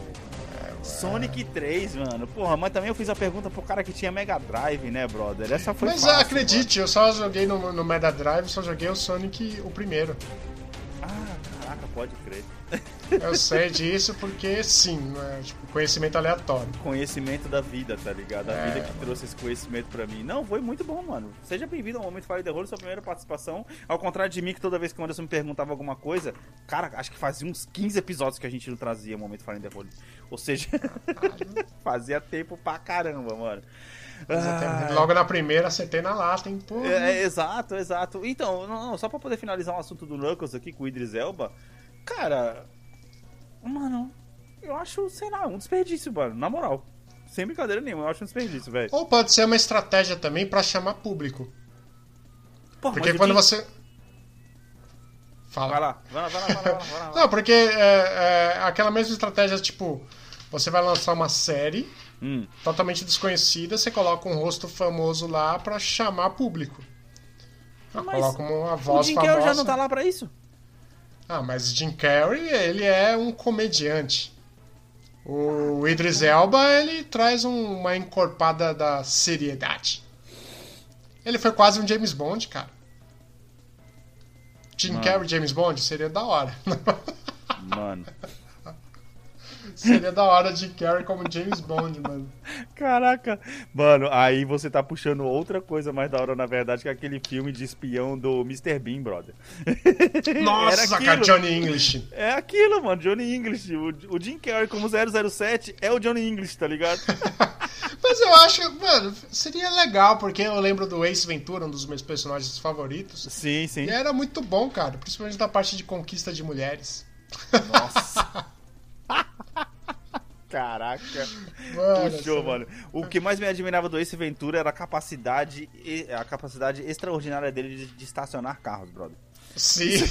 [SPEAKER 1] Sonic 3, mano. Porra, mas também eu fiz a pergunta pro cara que tinha Mega Drive, né, brother? Essa foi
[SPEAKER 2] Mas
[SPEAKER 1] fácil,
[SPEAKER 2] acredite, eu só joguei no, no Mega Drive, só joguei o Sonic o primeiro.
[SPEAKER 1] mano. Ah, caraca, pode crer.
[SPEAKER 2] Eu sei disso porque sim, né? tipo, conhecimento aleatório.
[SPEAKER 1] Conhecimento da vida, tá ligado? A
[SPEAKER 2] É,
[SPEAKER 1] vida que trouxe esse conhecimento pra mim. Não, foi muito bom, mano. Seja bem-vindo ao Momento Fire the Role, sua primeira participação. Ao contrário de mim, que toda vez que o Anderson me perguntava alguma coisa, cara, acho que fazia uns 15 episódios que a gente não trazia Momento Fire the Role. Ou seja, fazia tempo pra caramba, mano. Ah,
[SPEAKER 2] Logo na primeira acertei na lata, hein? Pô,
[SPEAKER 1] é, é, exato, exato. Então, não, não, só pra poder finalizar o assunto do Knuckles aqui com o Idris Elba, cara, mano, eu acho, sei lá, um desperdício, mano, na moral. Sem brincadeira nenhuma, eu acho um desperdício, velho.
[SPEAKER 2] Ou pode ser uma estratégia também pra chamar público.
[SPEAKER 1] Porra,
[SPEAKER 2] Porque quando você. Fala.
[SPEAKER 1] Vai lá, vai lá, vai lá, vai lá, vai.
[SPEAKER 2] Não, porque é, é aquela mesma estratégia, tipo, você vai lançar uma série
[SPEAKER 1] Hum,
[SPEAKER 2] totalmente desconhecida, você coloca um rosto famoso lá pra chamar público.
[SPEAKER 1] Mas
[SPEAKER 2] coloca uma
[SPEAKER 1] o
[SPEAKER 2] voz
[SPEAKER 1] Jim
[SPEAKER 2] famosa.
[SPEAKER 1] Carrey já não tá lá pra isso?
[SPEAKER 2] Ah, mas Jim Carrey, ele é um comediante. O Idris Elba, ele traz um- uma encorpada da seriedade. Ele foi quase um James Bond, cara. Jim
[SPEAKER 1] Mano.
[SPEAKER 2] Carrey, James Bond, seria da hora.
[SPEAKER 1] Mano.
[SPEAKER 2] Seria da hora Jim Carrey como James Bond, mano.
[SPEAKER 1] Caraca. Mano, aí você tá puxando outra coisa mais da hora, na verdade, que é aquele filme de espião do Mr. Bean, brother.
[SPEAKER 2] Nossa, cara. Johnny English.
[SPEAKER 1] É aquilo, mano, Johnny English. O, o Jim Carrey como 007 é o Johnny English, tá ligado?
[SPEAKER 2] Mas eu acho, mano, seria legal, porque eu lembro do Ace Ventura, um dos meus personagens favoritos.
[SPEAKER 1] sim, sim.
[SPEAKER 2] E era muito bom, cara, principalmente da parte de conquista de mulheres.
[SPEAKER 1] Nossa. Caraca.
[SPEAKER 2] Mano,
[SPEAKER 1] Puxou,
[SPEAKER 2] essa-
[SPEAKER 1] mano. O que mais me admirava do Ace Ventura era a capacidade, e- a capacidade extraordinária dele de, de estacionar carros, brother.
[SPEAKER 2] Sim.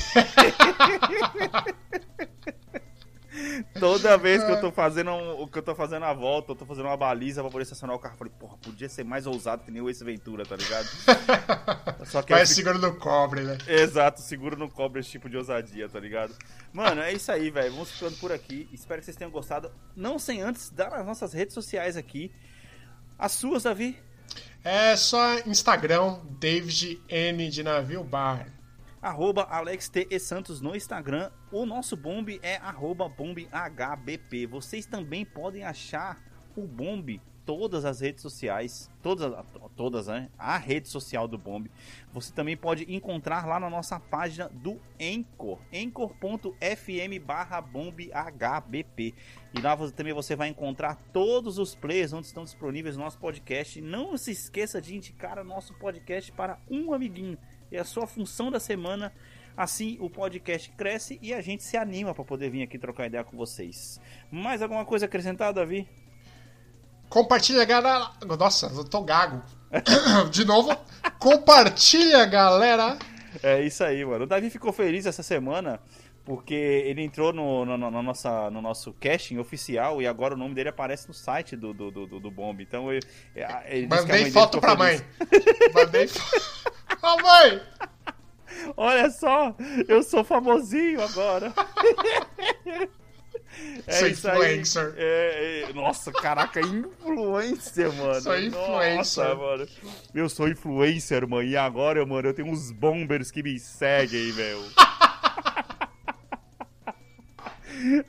[SPEAKER 1] Toda vez que eu tô fazendo um, que eu tô fazendo a volta, eu tô fazendo uma baliza pra poder estacionar o carro, eu falei, porra, podia ser mais ousado que nem o Ace Ventura, tá ligado? Só que
[SPEAKER 2] Vai
[SPEAKER 1] fico-
[SPEAKER 2] seguro no cobre, né?
[SPEAKER 1] Exato, seguro não cobra esse tipo de ousadia, tá ligado? Mano, é isso aí, velho. Vamos ficando por aqui. Espero que vocês tenham gostado. Não sem antes dar as nossas redes sociais aqui. As suas, Davi.
[SPEAKER 2] É só Instagram, David N de Navio Bar.
[SPEAKER 1] Arroba Alex T. E. Santos no Instagram. O nosso bomb é arroba bombhbp. Vocês também podem achar o bomb todas as redes sociais, todas, todas, né? A rede social do Bomb. Você também pode encontrar lá na nossa página do Anchor, anchor.fm barra bombhbp. E lá você, também você vai encontrar todos os players onde estão disponíveis o nosso podcast. Não se esqueça de indicar o nosso podcast para um amiguinho. É a sua função da semana. Assim o podcast cresce e a gente se anima para poder vir aqui trocar ideia com vocês. Mais alguma coisa a acrescentar, Davi?
[SPEAKER 2] Compartilha, galera. Nossa, eu tô gago. De novo, compartilha, galera.
[SPEAKER 1] É isso aí, mano. O Davi ficou feliz essa semana porque ele entrou no, no, no, nossa, no nosso casting oficial e agora o nome dele aparece no site do, do, do, do Bomb. Então disse que a
[SPEAKER 2] Mandei foto pra
[SPEAKER 1] ficou
[SPEAKER 2] mãe.
[SPEAKER 1] feliz.
[SPEAKER 2] Mandei foto. Ô, mãe!
[SPEAKER 1] Olha só, eu sou famosinho agora. É
[SPEAKER 2] Sou influencer.
[SPEAKER 1] É, é, nossa, caraca, influencer, mano.
[SPEAKER 2] Sou influencer.
[SPEAKER 1] Nossa, mano. Eu sou influencer, mano. E agora, mano, eu tenho uns bombers que me seguem, meu.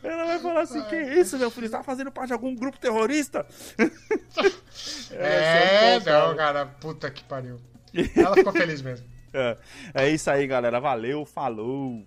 [SPEAKER 1] Ela vai falar assim: que isso, meu filho? Você tá fazendo parte de algum grupo terrorista?
[SPEAKER 2] É,
[SPEAKER 1] é
[SPEAKER 2] não, cara. Puta que pariu. Ela ficou feliz mesmo.
[SPEAKER 1] É, é isso aí, galera. Valeu, falou.